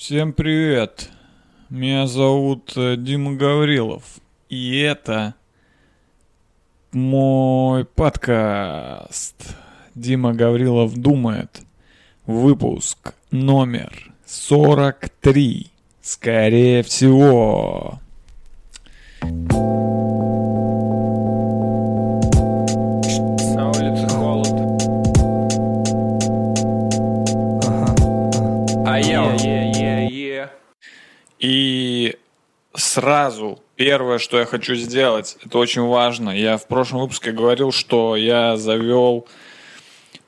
Всем привет! Меня зовут э, Дима Гаврилов. И это мой подкаст. Дима Гаврилов думает. Выпуск номер 43. Скорее всего. На сразу первое, что я хочу сделать, это очень важно. Я в прошлом выпуске говорил, что я завел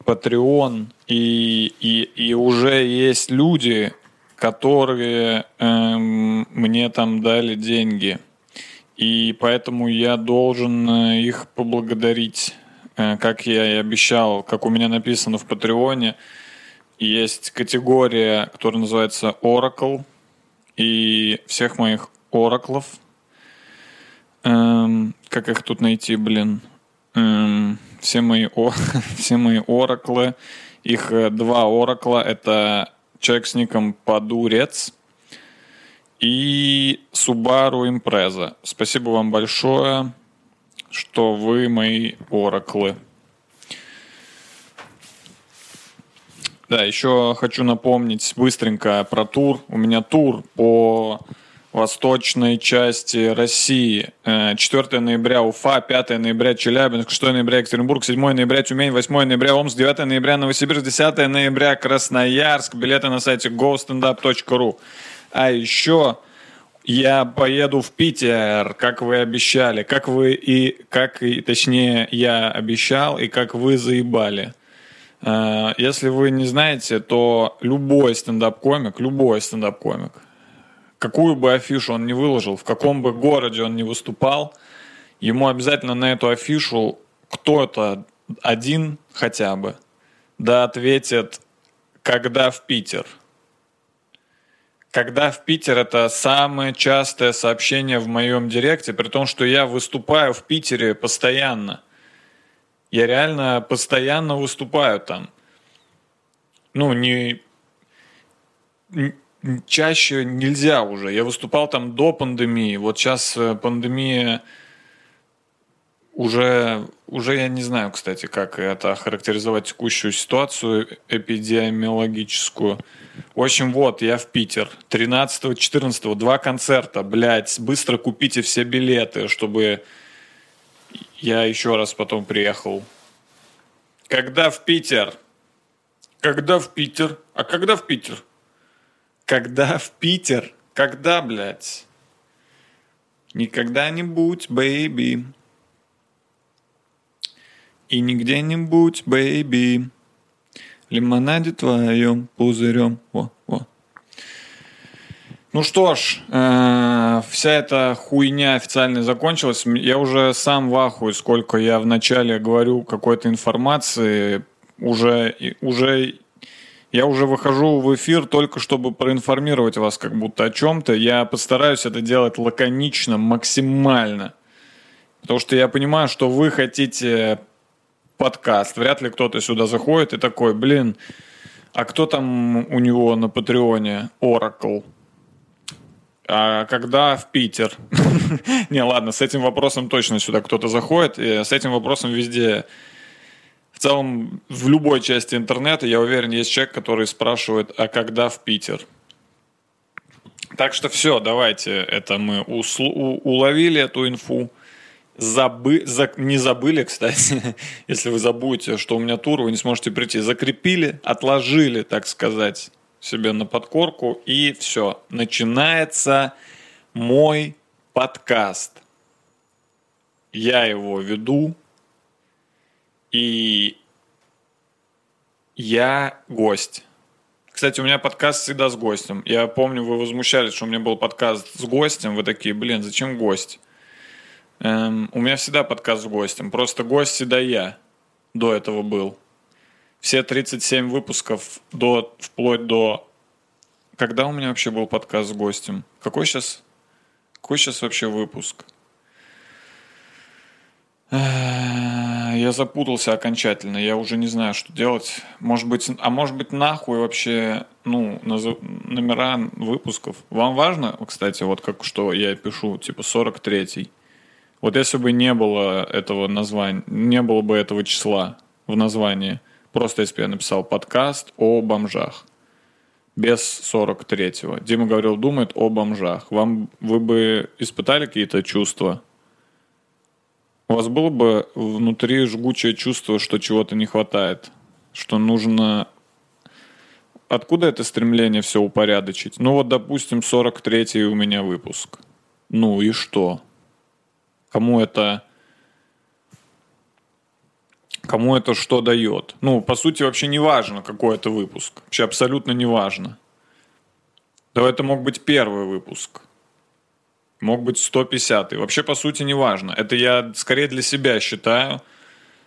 Patreon, и, и, и уже есть люди, которые эм, мне там дали деньги. И поэтому я должен э, их поблагодарить, Э, как я и обещал, как у меня написано в Патреоне. Есть категория, которая называется Oracle, и всех моих ораклов. Эм, как их тут найти, блин? Эм, все мои, о, все мои ораклы. Их э, два оракла. Это человек с ником Подурец и Subaru Impreza. Спасибо вам большое, что вы мои ораклы. Да, еще хочу напомнить быстренько про тур. У меня тур по восточной части России. Э, 4 ноября Уфа, 5 ноября Челябинск, 6 ноября Екатеринбург, 7 ноября Тюмень, 8 ноября Омск, 9 ноября Новосибирск, 10 ноября Красноярск. Билеты на сайте gostandup.ru. А еще я поеду в Питер, как вы обещали, как вы и, как и, точнее, я обещал, и как вы заебали. Э, Если вы не знаете, то любой стендап-комик, любой стендап-комик, какую бы афишу он ни выложил, в каком бы городе он ни выступал, ему обязательно на эту афишу кто-то один хотя бы, да ответит, когда в Питер. Когда в Питер это самое частое сообщение в моем директе, при том, что я выступаю в Питере постоянно. Я реально постоянно выступаю там. Ну, не, чаще нельзя уже. Я выступал там до пандемии. Вот сейчас э, пандемия уже, уже я не знаю, кстати, как это охарактеризовать текущую ситуацию эпидемиологическую. В общем, вот, я в Питер. 13-14, два концерта, блядь. Быстро купите все билеты, чтобы я еще раз потом приехал. Когда в Питер? Когда в Питер? А когда в Питер? Когда в Питер? Когда, блядь? Не когда-нибудь, baby. И не где-нибудь, baby. Лимонаде твоем пузырем. Во, во. Ну что ж, э, вся эта хуйня официально закончилась. Я уже сам в ахуе, сколько я вначале говорю какой-то информации. Уже, уже я уже выхожу в эфир только чтобы проинформировать вас как будто о чем-то. Я постараюсь это делать лаконично, максимально. Потому что я понимаю, что вы хотите подкаст. Вряд ли кто-то сюда заходит и такой, блин, а кто там у него на Патреоне? Oracle. А когда в Питер? Не, ладно, с этим вопросом точно сюда кто-то заходит. И с этим вопросом везде целом, в любой части интернета, я уверен, есть человек, который спрашивает, а когда в Питер? Так что все, давайте, это мы услу- уловили эту инфу. Забы... за- Не забыли, кстати, если вы забудете, что у меня тур, вы не сможете прийти. Закрепили, отложили, так сказать, себе на подкорку, и все. Начинается мой подкаст. Я его веду, и я гость. Кстати, у меня подкаст всегда с гостем. Я помню, вы возмущались, что у меня был подкаст с гостем. Вы такие, блин, зачем гость? Эм, у меня всегда подкаст с гостем. Просто гость всегда я до этого был. Все 37 выпусков до, вплоть до... Когда у меня вообще был подкаст с гостем? Какой сейчас? Какой сейчас вообще выпуск? Я запутался окончательно. Я уже не знаю, что делать. Может быть, а может быть нахуй вообще, ну, номера выпусков. Вам важно, кстати, вот как что я пишу, типа 43-й. Вот если бы не было этого названия, не было бы этого числа в названии, просто если бы я написал подкаст о бомжах без 43-го. Дима говорил, думает о бомжах. Вам вы бы испытали какие-то чувства? У вас было бы внутри жгучее чувство, что чего-то не хватает, что нужно... Откуда это стремление все упорядочить? Ну вот, допустим, 43-й у меня выпуск. Ну и что? Кому это... Кому это что дает? Ну, по сути, вообще не важно, какой это выпуск. Вообще абсолютно не важно. Да это мог быть первый выпуск. Мог быть 150 -й. Вообще, по сути, не важно. Это я скорее для себя считаю,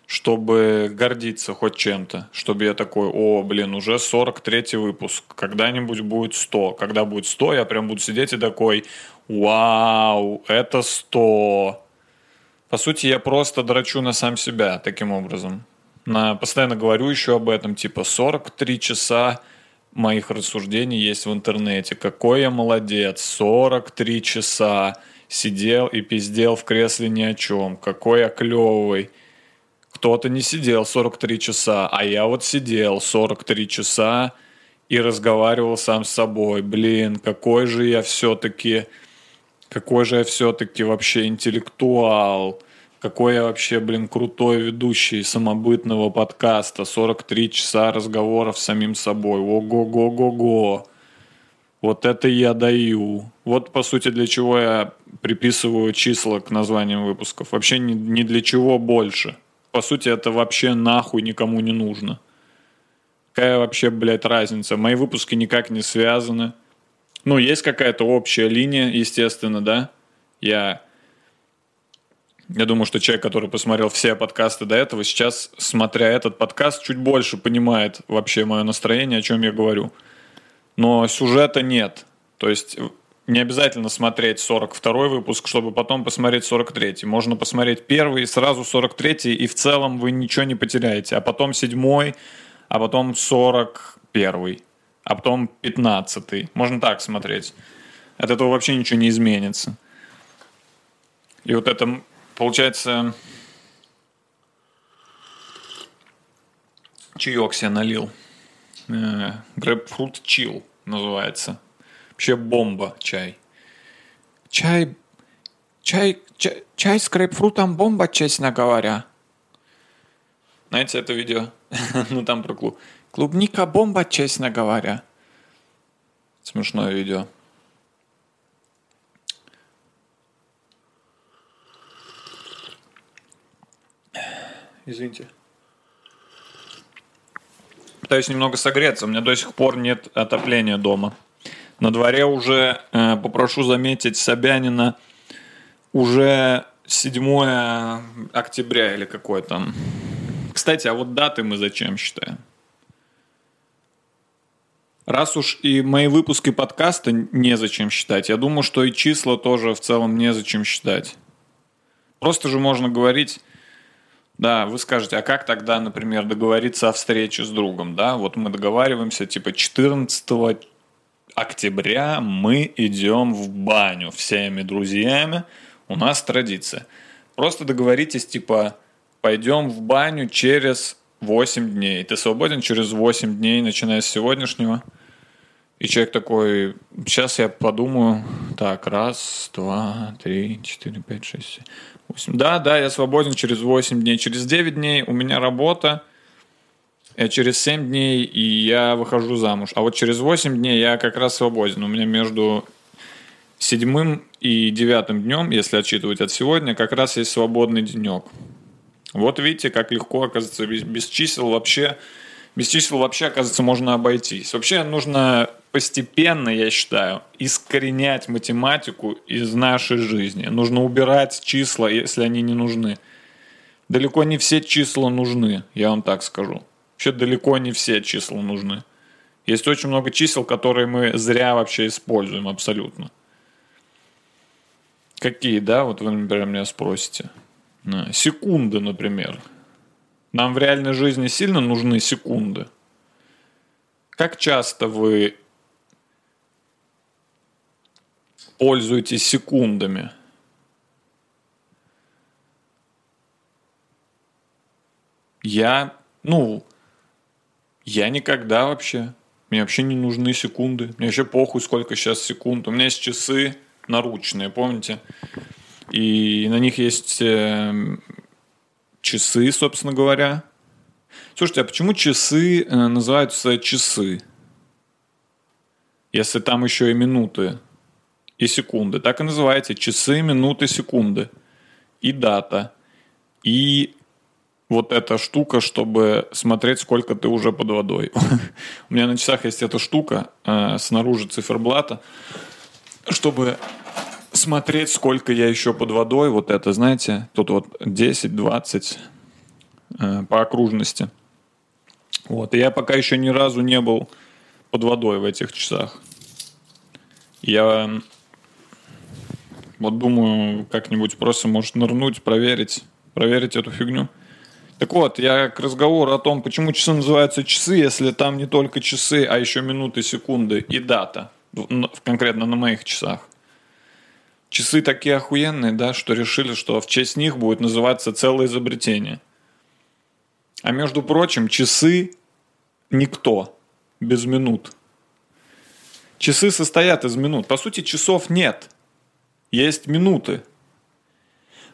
чтобы гордиться хоть чем-то. Чтобы я такой, о, блин, уже 43 выпуск. Когда-нибудь будет 100. Когда будет 100, я прям буду сидеть и такой, вау, это 100. По сути, я просто драчу на сам себя таким образом. На, постоянно говорю еще об этом, типа 43 часа моих рассуждений есть в интернете. Какой я молодец, 43 часа сидел и пиздел в кресле ни о чем. Какой я клевый. Кто-то не сидел 43 часа, а я вот сидел 43 часа и разговаривал сам с собой. Блин, какой же я все-таки, какой же я все-таки вообще интеллектуал. Какой я вообще, блин, крутой ведущий самобытного подкаста. 43 часа разговоров с самим собой. Ого-го-го-го. Вот это я даю. Вот, по сути, для чего я приписываю числа к названиям выпусков. Вообще ни, ни для чего больше. По сути, это вообще нахуй никому не нужно. Какая вообще, блядь, разница? Мои выпуски никак не связаны. Ну, есть какая-то общая линия, естественно, да? Я я думаю, что человек, который посмотрел все подкасты до этого, сейчас, смотря этот подкаст, чуть больше понимает вообще мое настроение, о чем я говорю. Но сюжета нет. То есть не обязательно смотреть 42 выпуск, чтобы потом посмотреть 43. Можно посмотреть первый и сразу 43, и в целом вы ничего не потеряете. А потом 7, а потом 41, а потом 15. Можно так смотреть. От этого вообще ничего не изменится. И вот это Получается, чаек себе налил. Грейпфрут чил называется. Вообще бомба чай. Чай, чай, чай, чай с грейпфрутом бомба, честно говоря. Знаете это видео? ну там про клуб. Клубника бомба, честно говоря. Смешное видео. Извините. Пытаюсь немного согреться. У меня до сих пор нет отопления дома. На дворе уже, э, попрошу заметить, Собянина уже 7 октября или какой там. Кстати, а вот даты мы зачем считаем? Раз уж и мои выпуски подкаста незачем считать, я думаю, что и числа тоже в целом незачем считать. Просто же можно говорить да, вы скажете, а как тогда, например, договориться о встрече с другом, да? Вот мы договариваемся, типа, 14 октября мы идем в баню всеми друзьями, у нас традиция. Просто договоритесь, типа, пойдем в баню через 8 дней. Ты свободен через 8 дней, начиная с сегодняшнего? И человек такой, сейчас я подумаю, так, раз, два, три, четыре, пять, шесть, семь, восемь. Да, да, я свободен через 8 дней. Через 9 дней у меня работа, а через 7 дней и я выхожу замуж. А вот через 8 дней я как раз свободен. У меня между седьмым и девятым днем, если отчитывать от сегодня, как раз есть свободный денек. Вот видите, как легко, оказывается, без, без чисел вообще без чисел вообще, оказывается, можно обойтись. Вообще нужно постепенно, я считаю, искоренять математику из нашей жизни. Нужно убирать числа, если они не нужны. Далеко не все числа нужны, я вам так скажу. Вообще далеко не все числа нужны. Есть очень много чисел, которые мы зря вообще используем абсолютно. Какие, да? Вот вы, например, меня спросите. Секунды, например. Нам в реальной жизни сильно нужны секунды. Как часто вы пользуетесь секундами? Я, ну, я никогда вообще. Мне вообще не нужны секунды. Мне вообще похуй, сколько сейчас секунд. У меня есть часы наручные, помните? И на них есть э, часы, собственно говоря. Слушайте, а почему часы э, называются часы? Если там еще и минуты и секунды. Так и называется. Часы, минуты, секунды. И дата. И вот эта штука, чтобы смотреть, сколько ты уже под водой. У меня на часах есть эта штука э, снаружи циферблата, чтобы смотреть, сколько я еще под водой. Вот это, знаете, тут вот 10-20 э, по окружности. Вот. И я пока еще ни разу не был под водой в этих часах. Я вот думаю, как-нибудь просто, может, нырнуть, проверить, проверить эту фигню. Так вот, я к разговору о том, почему часы называются часы, если там не только часы, а еще минуты, секунды и дата, конкретно на моих часах. Часы такие охуенные, да, что решили, что в честь них будет называться целое изобретение. А между прочим, часы никто без минут. Часы состоят из минут. По сути, часов нет. Есть минуты.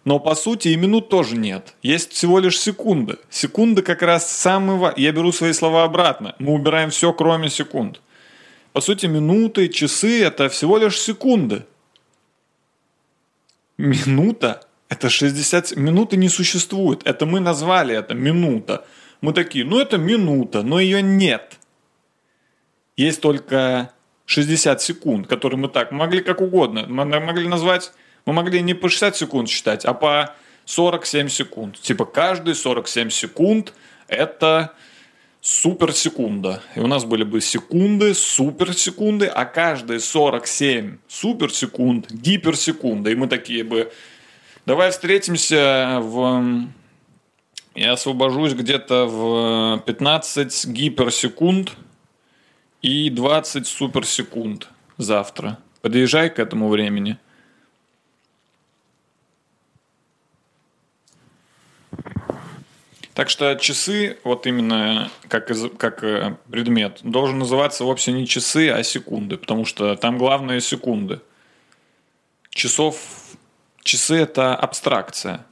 Но по сути и минут тоже нет. Есть всего лишь секунды. Секунды как раз самые... Я беру свои слова обратно. Мы убираем все, кроме секунд. По сути, минуты, часы – это всего лишь секунды. Минута – это 60... Минуты не существует. Это мы назвали это минута. Мы такие, ну это минута, но ее нет. Есть только 60 секунд, которые мы так могли как угодно. Мы могли назвать мы могли не по 60 секунд считать, а по 47 секунд. Типа каждые 47 секунд это суперсекунда. И у нас были бы секунды, суперсекунды, а каждые 47 суперсекунд гиперсекунда. И мы такие бы, давай встретимся в... Я освобожусь где-то в 15 гиперсекунд и 20 суперсекунд завтра. Подъезжай к этому времени – Так что часы, вот именно как, как э, предмет, должен называться вовсе не часы, а секунды, потому что там главное секунды. Часов, часы это абстракция.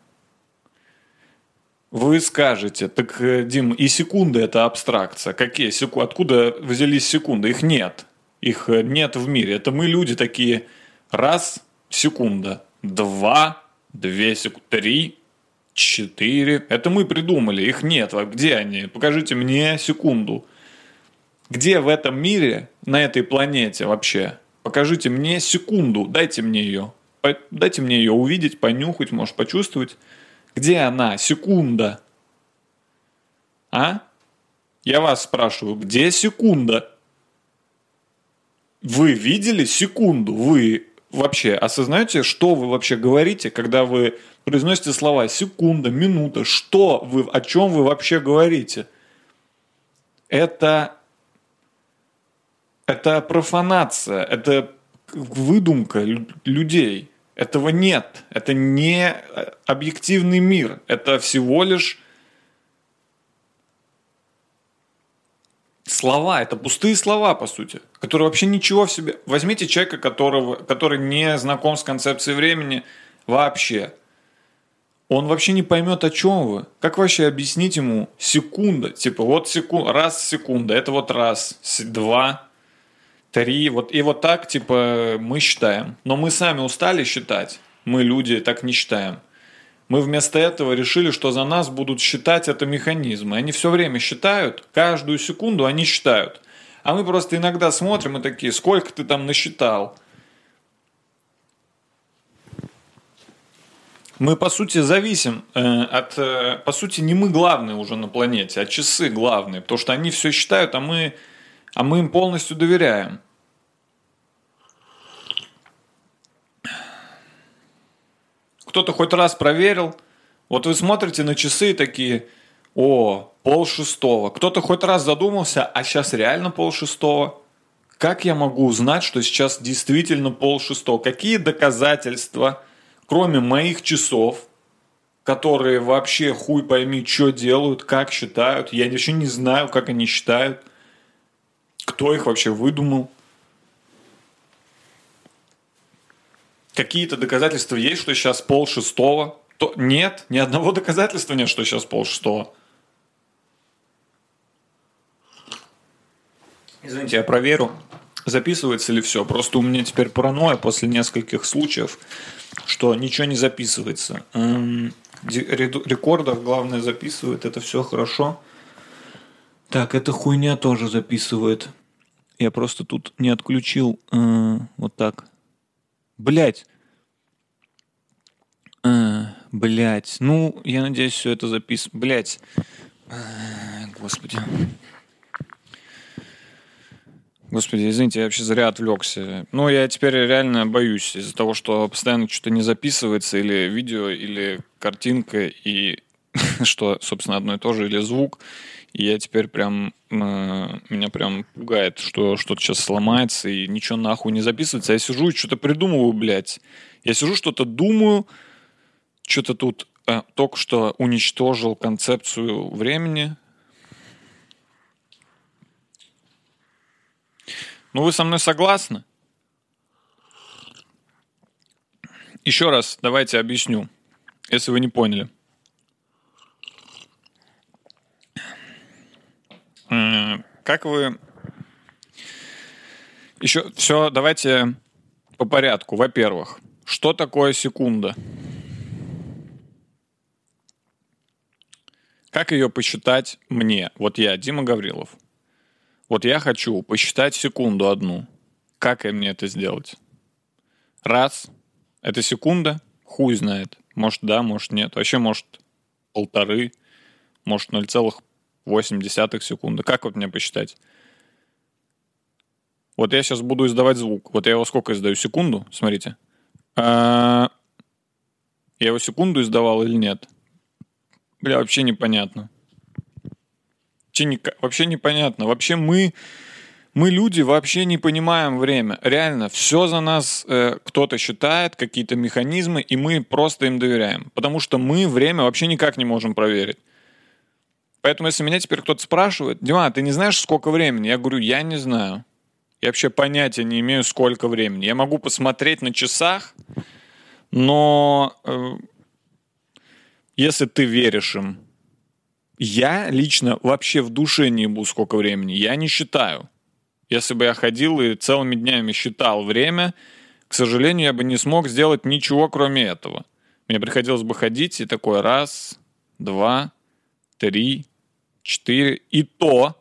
Вы скажете, так, э, Дим, и секунды это абстракция. Какие секунды? Откуда взялись секунды? Их нет. Их э, нет в мире. Это мы люди такие. Раз, секунда. Два, две секунды. Три, четыре. Это мы придумали, их нет. А где они? Покажите мне секунду. Где в этом мире, на этой планете вообще? Покажите мне секунду, дайте мне ее. Дайте мне ее увидеть, понюхать, может, почувствовать. Где она? Секунда. А? Я вас спрашиваю, где секунда? Вы видели секунду? Вы вообще осознаете, что вы вообще говорите, когда вы произносите слова секунда, минута, что вы, о чем вы вообще говорите? Это, это профанация, это выдумка людей. Этого нет. Это не объективный мир. Это всего лишь слова, это пустые слова, по сути, которые вообще ничего в себе... Возьмите человека, которого, который не знаком с концепцией времени вообще. Он вообще не поймет, о чем вы. Как вообще объяснить ему секунда? Типа, вот секунда, раз секунда, это вот раз, два, три, вот и вот так, типа, мы считаем. Но мы сами устали считать. Мы люди так не считаем. Мы вместо этого решили, что за нас будут считать это механизмы. Они все время считают, каждую секунду они считают. А мы просто иногда смотрим и такие, сколько ты там насчитал? Мы, по сути, зависим э, от... Э, по сути, не мы главные уже на планете, а часы главные. Потому что они все считают, а мы, а мы им полностью доверяем. Кто-то хоть раз проверил. Вот вы смотрите на часы такие, О, пол шестого. Кто-то хоть раз задумался, а сейчас реально пол шестого? Как я могу узнать, что сейчас действительно пол шестого? Какие доказательства, кроме моих часов, которые вообще хуй пойми, что делают, как считают. Я вообще не знаю, как они считают. Кто их вообще выдумал. Какие-то доказательства есть, что сейчас пол шестого? То... Нет, ни одного доказательства нет, что сейчас пол шестого. Извините, я проверю, записывается ли все. Просто у меня теперь паранойя после нескольких случаев, что ничего не записывается. Эм, рекордах главное записывает, это все хорошо. Так, эта хуйня тоже записывает. Я просто тут не отключил э, вот так. Блять. Э, блять. Ну, я надеюсь, все это записано. Блять. Э, господи. Господи, извините, я вообще зря отвлекся. Ну, я теперь реально боюсь из-за того, что постоянно что-то не записывается, или видео, или картинка, и что, собственно, одно и то же, или звук. И я теперь прям, э, меня прям пугает, что что-то сейчас сломается, и ничего нахуй не записывается. Я сижу и что-то придумываю, блядь. Я сижу, что-то думаю, что-то тут э, только что уничтожил концепцию времени, Ну, вы со мной согласны? Еще раз давайте объясню, если вы не поняли. Как вы... Еще все, давайте по порядку. Во-первых, что такое секунда? Как ее посчитать мне? Вот я, Дима Гаврилов. Вот я хочу посчитать секунду одну. Как мне это сделать? Раз. Это секунда? Хуй знает. Может да, может нет. Вообще может полторы, может 0,8 секунды. Как вот мне посчитать? Вот я сейчас буду издавать звук. Вот я его сколько издаю? Секунду? Смотрите. А... Я его секунду издавал или нет? Бля, вообще непонятно вообще, вообще непонятно. Вообще мы, мы люди вообще не понимаем время. Реально, все за нас э, кто-то считает, какие-то механизмы, и мы просто им доверяем. Потому что мы время вообще никак не можем проверить. Поэтому, если меня теперь кто-то спрашивает, Дима, ты не знаешь, сколько времени? Я говорю, я не знаю. Я вообще понятия не имею, сколько времени. Я могу посмотреть на часах, но э, если ты веришь им, я лично вообще в душе не был сколько времени. Я не считаю. Если бы я ходил и целыми днями считал время, к сожалению, я бы не смог сделать ничего, кроме этого. Мне приходилось бы ходить и такой раз, два, три, четыре. И то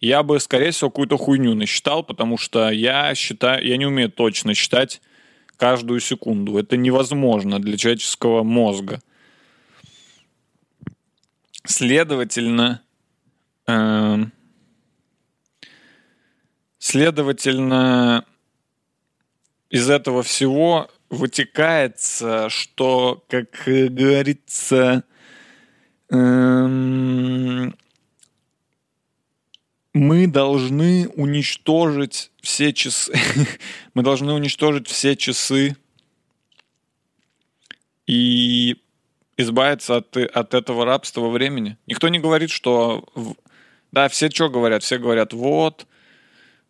я бы, скорее всего, какую-то хуйню насчитал, потому что я считаю, я не умею точно считать каждую секунду. Это невозможно для человеческого мозга. Следовательно, э, следовательно, из этого всего вытекает, что, как говорится, мы должны уничтожить все часы, мы должны уничтожить все часы и избавиться от, от этого рабства времени. Никто не говорит, что... Да, все что говорят? Все говорят, вот,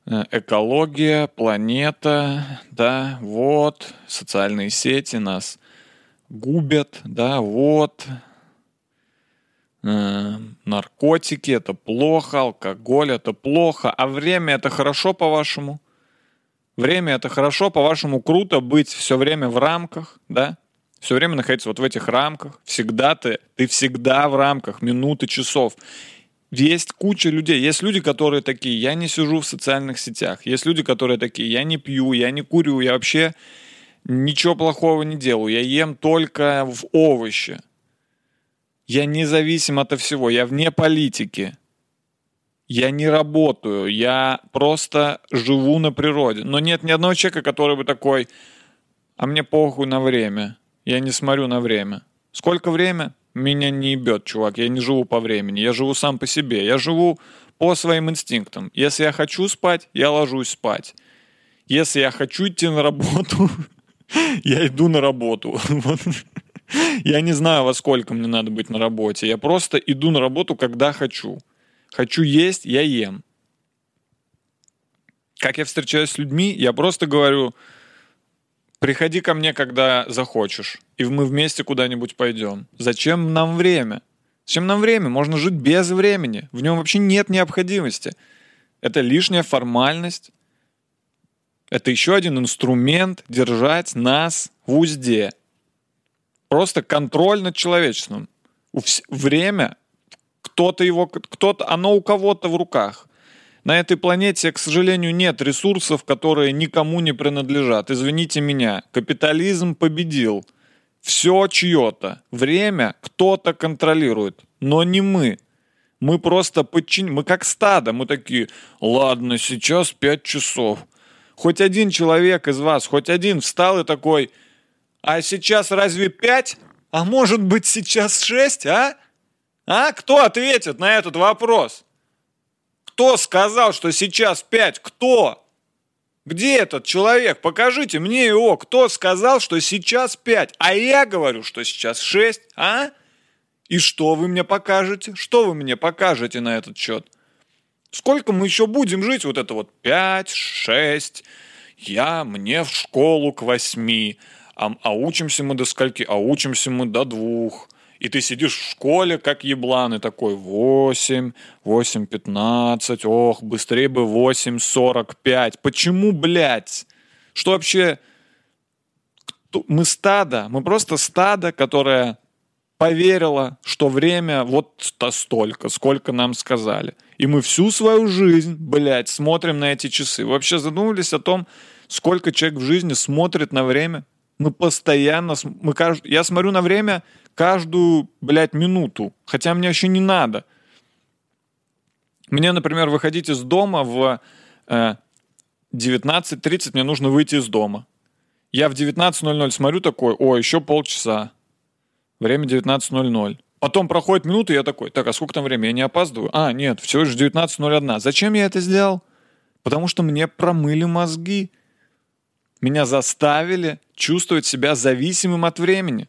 э, экология, планета, да, вот, социальные сети нас губят, да, вот, наркотики это плохо, алкоголь это плохо, а время это хорошо, по-вашему? Время это хорошо, по-вашему, круто быть все время в рамках, да? все время находиться вот в этих рамках, всегда ты, ты всегда в рамках минуты, часов. Есть куча людей. Есть люди, которые такие, я не сижу в социальных сетях. Есть люди, которые такие, я не пью, я не курю, я вообще ничего плохого не делаю. Я ем только в овощи. Я независим от всего. Я вне политики. Я не работаю. Я просто живу на природе. Но нет ни одного человека, который бы такой, а мне похуй на время. Я не смотрю на время. Сколько время? меня не ебет, чувак. Я не живу по времени. Я живу сам по себе. Я живу по своим инстинктам. Если я хочу спать, я ложусь спать. Если я хочу идти на работу, я иду на работу. Я не знаю, во сколько мне надо быть на работе. Я просто иду на работу, когда хочу. Хочу есть, я ем. Как я встречаюсь с людьми, я просто говорю, приходи ко мне, когда захочешь, и мы вместе куда-нибудь пойдем. Зачем нам время? Зачем нам время? Можно жить без времени. В нем вообще нет необходимости. Это лишняя формальность. Это еще один инструмент держать нас в узде. Просто контроль над человечеством. Время, кто-то его, кто-то, оно у кого-то в руках. На этой планете, к сожалению, нет ресурсов, которые никому не принадлежат. Извините меня, капитализм победил. Все чье-то. Время кто-то контролирует, но не мы. Мы просто подчин... Мы как стадо, мы такие, ладно, сейчас пять часов. Хоть один человек из вас, хоть один встал и такой, а сейчас разве пять? А может быть сейчас шесть, а? А? Кто ответит на этот вопрос? Кто сказал, что сейчас пять? Кто? Где этот человек? Покажите мне его. Кто сказал, что сейчас пять? А я говорю, что сейчас шесть, а? И что вы мне покажете? Что вы мне покажете на этот счет? Сколько мы еще будем жить? Вот это вот пять, шесть. Я, мне в школу к восьми а, а учимся мы до скольки? А учимся мы до двух. И ты сидишь в школе, как еблан, и такой 8, 8, 15, ох, быстрее бы 8, 45. Почему, блядь? Что вообще? Мы стадо, мы просто стадо, которое поверило, что время вот-то столько, сколько нам сказали. И мы всю свою жизнь, блядь, смотрим на эти часы. Вы вообще задумывались о том, сколько человек в жизни смотрит на время? Мы постоянно, мы, я смотрю на время каждую, блядь, минуту, хотя мне вообще не надо. Мне, например, выходить из дома в э, 19.30, мне нужно выйти из дома. Я в 19.00 смотрю такой, о, еще полчаса. Время 19.00. Потом проходит минута, и я такой, так, а сколько там времени? Я не опаздываю? А, нет, всего лишь 19.01. Зачем я это сделал? Потому что мне промыли мозги. Меня заставили чувствовать себя зависимым от времени.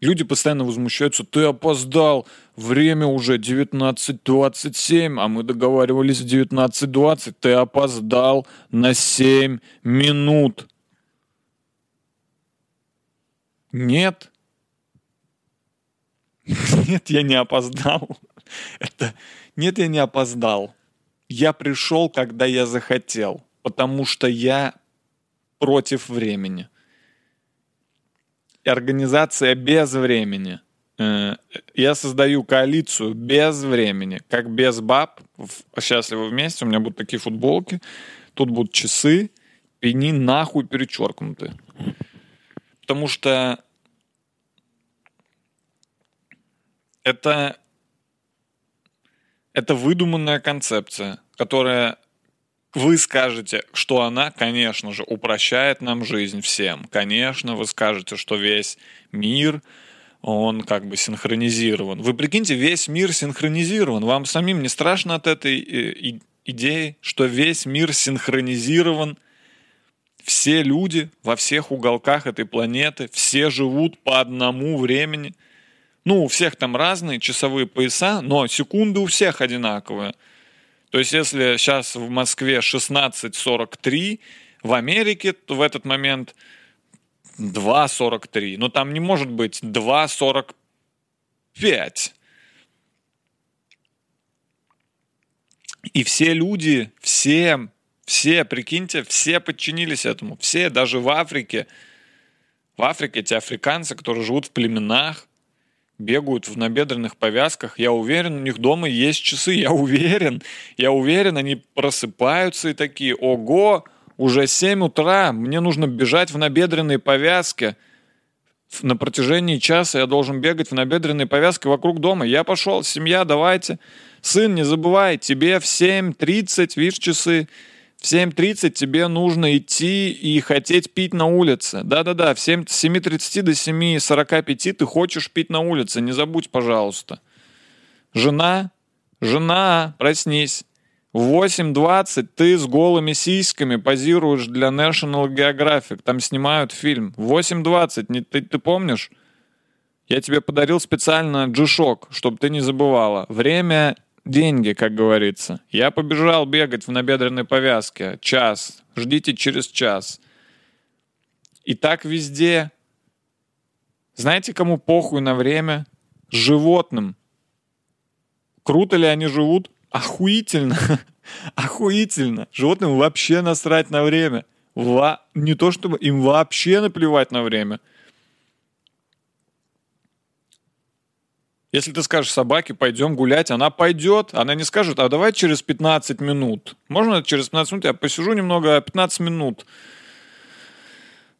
Люди постоянно возмущаются, ты опоздал, время уже 19.27, а мы договаривались в 19.20, ты опоздал на 7 минут. Нет. Нет, я не опоздал. Это... Нет, я не опоздал. Я пришел, когда я захотел потому что я против времени. И организация без времени. Э, я создаю коалицию без времени, как без баб. Счастливы вместе. У меня будут такие футболки. Тут будут часы. Пени нахуй перечеркнуты. Потому что это, это выдуманная концепция, которая вы скажете, что она, конечно же, упрощает нам жизнь всем. Конечно, вы скажете, что весь мир, он как бы синхронизирован. Вы прикиньте, весь мир синхронизирован. Вам самим не страшно от этой э, идеи, что весь мир синхронизирован? Все люди во всех уголках этой планеты, все живут по одному времени. Ну, у всех там разные часовые пояса, но секунды у всех одинаковые – то есть, если сейчас в Москве 16.43, в Америке в этот момент 2.43. Но там не может быть 2.45. И все люди, все, все, прикиньте, все подчинились этому. Все, даже в Африке. В Африке эти африканцы, которые живут в племенах, бегают в набедренных повязках. Я уверен, у них дома есть часы, я уверен. Я уверен, они просыпаются и такие, ого, уже 7 утра, мне нужно бежать в набедренной повязке. На протяжении часа я должен бегать в набедренной повязке вокруг дома. Я пошел, семья, давайте. Сын, не забывай, тебе в 7.30, видишь, часы, В 7.30 тебе нужно идти и хотеть пить на улице. Да-да-да, в 7, с 7.30 до 7.45 ты хочешь пить на улице. Не забудь, пожалуйста. Жена, жена, проснись. В 8.20 ты с голыми сиськами позируешь для National Geographic. Там снимают фильм. В 8.20, не, ты, ты помнишь? Я тебе подарил специально G-Shock, чтобы ты не забывала. Время деньги, как говорится. Я побежал бегать в набедренной повязке. Час. Ждите через час. И так везде. Знаете, кому похуй на время? Животным. Круто ли они живут? Охуительно. Охуительно. Животным вообще насрать на время. Во... Не то чтобы им вообще наплевать на время. Если ты скажешь собаке, пойдем гулять, она пойдет, она не скажет, а давай через 15 минут. Можно через 15 минут я посижу немного, 15 минут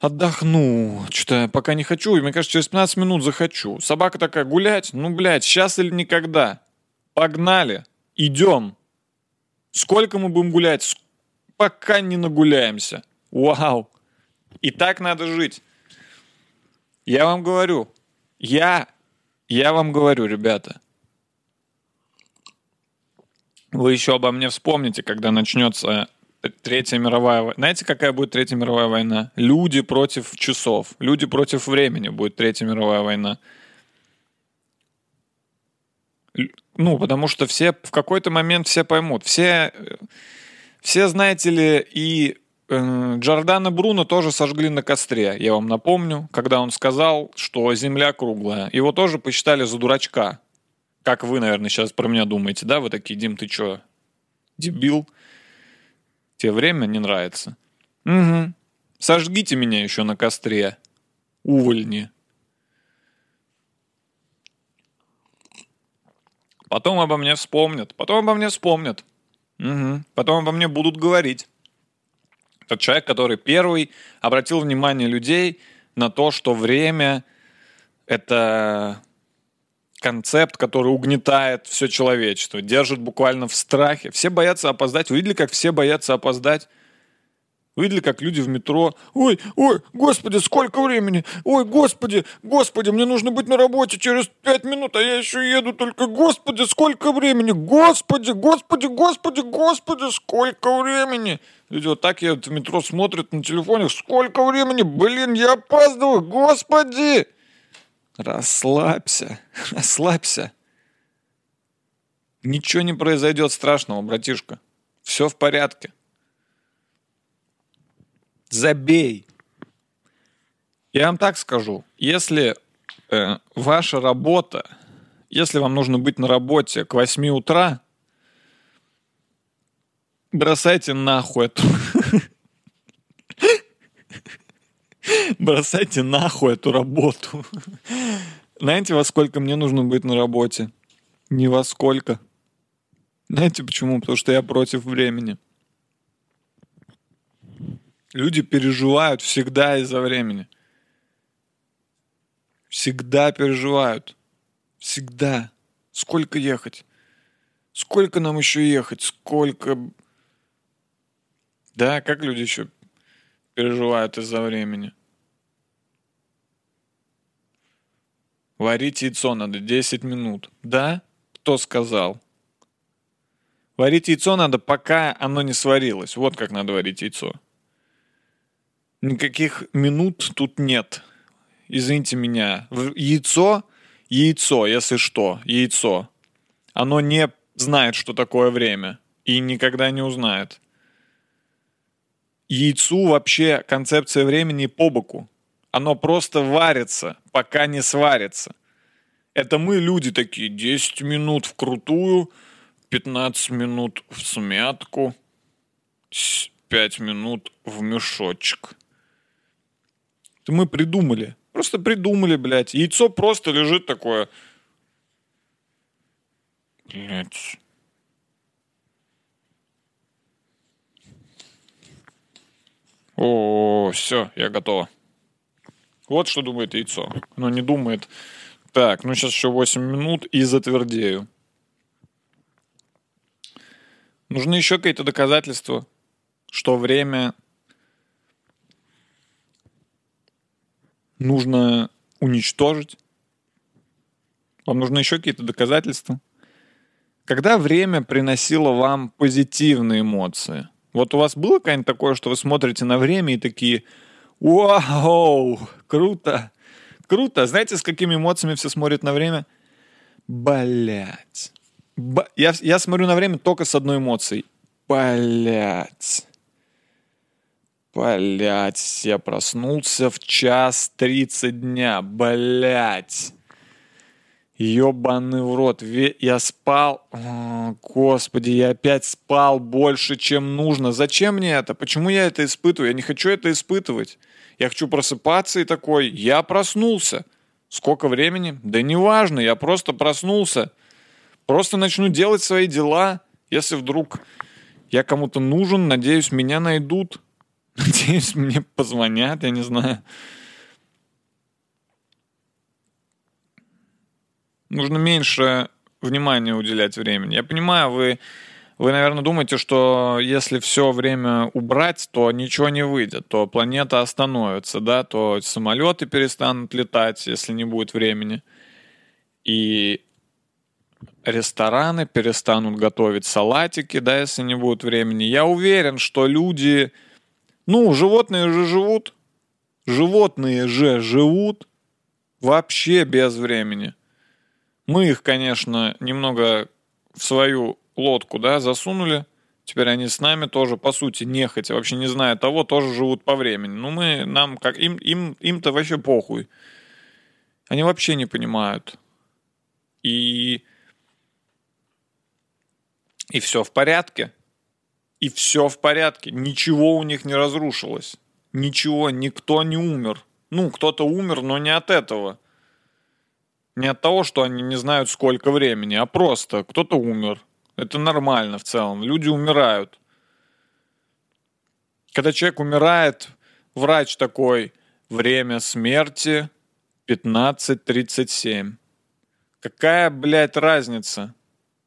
отдохну. Что-то пока не хочу, и мне кажется, через 15 минут захочу. Собака такая, гулять? Ну, блядь, сейчас или никогда. Погнали, идем. Сколько мы будем гулять? Пока не нагуляемся. Вау. И так надо жить. Я вам говорю, я я вам говорю, ребята, вы еще обо мне вспомните, когда начнется Третья мировая война. Знаете, какая будет Третья мировая война? Люди против часов. Люди против времени будет Третья мировая война. Ну, потому что все в какой-то момент все поймут. Все, все знаете ли, и Э, Джордана Бруно тоже сожгли на костре, я вам напомню, когда он сказал, что Земля круглая. Его тоже посчитали за дурачка. Как вы, наверное, сейчас про меня думаете, да? Вы такие, Дим, ты чё, дебил? Тебе время не нравится? Угу. Сожгите меня еще на костре. Увольни. Потом обо мне вспомнят. Потом обо мне вспомнят. Угу. Потом обо мне будут говорить. Тот человек, который первый обратил внимание людей на то, что время — это концепт, который угнетает все человечество, держит буквально в страхе. Все боятся опоздать. Вы видели, как все боятся опоздать? Вы видели, как люди в метро? Ой, ой, господи, сколько времени? Ой, господи, господи, мне нужно быть на работе через пять минут, а я еще еду только. Господи, сколько времени? Господи, господи, господи, господи, сколько времени? Люди вот так едут в метро, смотрят на телефоне. Сколько времени? Блин, я опаздываю, господи! Расслабься, расслабься. Ничего не произойдет страшного, братишка. Все в порядке забей. Я вам так скажу, если э, ваша работа, если вам нужно быть на работе к 8 утра, бросайте нахуй эту... Бросайте нахуй эту работу. Знаете, во сколько мне нужно быть на работе? Ни во сколько. Знаете почему? Потому что я против времени. Люди переживают всегда из-за времени. Всегда переживают. Всегда. Сколько ехать? Сколько нам еще ехать? Сколько... Да, как люди еще переживают из-за времени? Варить яйцо надо 10 минут. Да? Кто сказал? Варить яйцо надо, пока оно не сварилось. Вот как надо варить яйцо. Никаких минут тут нет. Извините меня. Яйцо, яйцо, если что, яйцо. Оно не знает, что такое время. И никогда не узнает. Яйцу вообще концепция времени по боку. Оно просто варится, пока не сварится. Это мы, люди, такие 10 минут в крутую, 15 минут в смятку, 5 минут в мешочек. Это мы придумали. Просто придумали, блядь. Яйцо просто лежит такое. Блядь. О, все, я готова. Вот что думает яйцо. Оно не думает. Так, ну сейчас еще 8 минут и затвердею. Нужны еще какие-то доказательства. что время нужно уничтожить? Вам нужны еще какие-то доказательства? Когда время приносило вам позитивные эмоции? Вот у вас было какое-нибудь такое, что вы смотрите на время и такие «Вау! Круто! Круто!» Знаете, с какими эмоциями все смотрят на время? Блять. Б... Я, я смотрю на время только с одной эмоцией. Блять. Блять, я проснулся в час тридцать дня. Блять. Ёбаный в рот. Я спал. О, господи, я опять спал больше, чем нужно. Зачем мне это? Почему я это испытываю? Я не хочу это испытывать. Я хочу просыпаться и такой, я проснулся. Сколько времени? Да неважно, я просто проснулся. Просто начну делать свои дела. Если вдруг я кому-то нужен, надеюсь, меня найдут. Надеюсь, мне позвонят, я не знаю. Нужно меньше внимания уделять времени. Я понимаю, вы, вы, наверное, думаете, что если все время убрать, то ничего не выйдет, то планета остановится, да, то самолеты перестанут летать, если не будет времени. И рестораны перестанут готовить салатики, да, если не будет времени. Я уверен, что люди ну, животные же живут. Животные же живут вообще без времени. Мы их, конечно, немного в свою лодку, да, засунули. Теперь они с нами тоже, по сути, нехотя, вообще не зная того, тоже живут по времени. Ну, мы, нам, как, им, им, им-то вообще похуй. Они вообще не понимают. И, и все в порядке и все в порядке. Ничего у них не разрушилось. Ничего, никто не умер. Ну, кто-то умер, но не от этого. Не от того, что они не знают, сколько времени, а просто кто-то умер. Это нормально в целом. Люди умирают. Когда человек умирает, врач такой, время смерти 15.37. Какая, блядь, разница?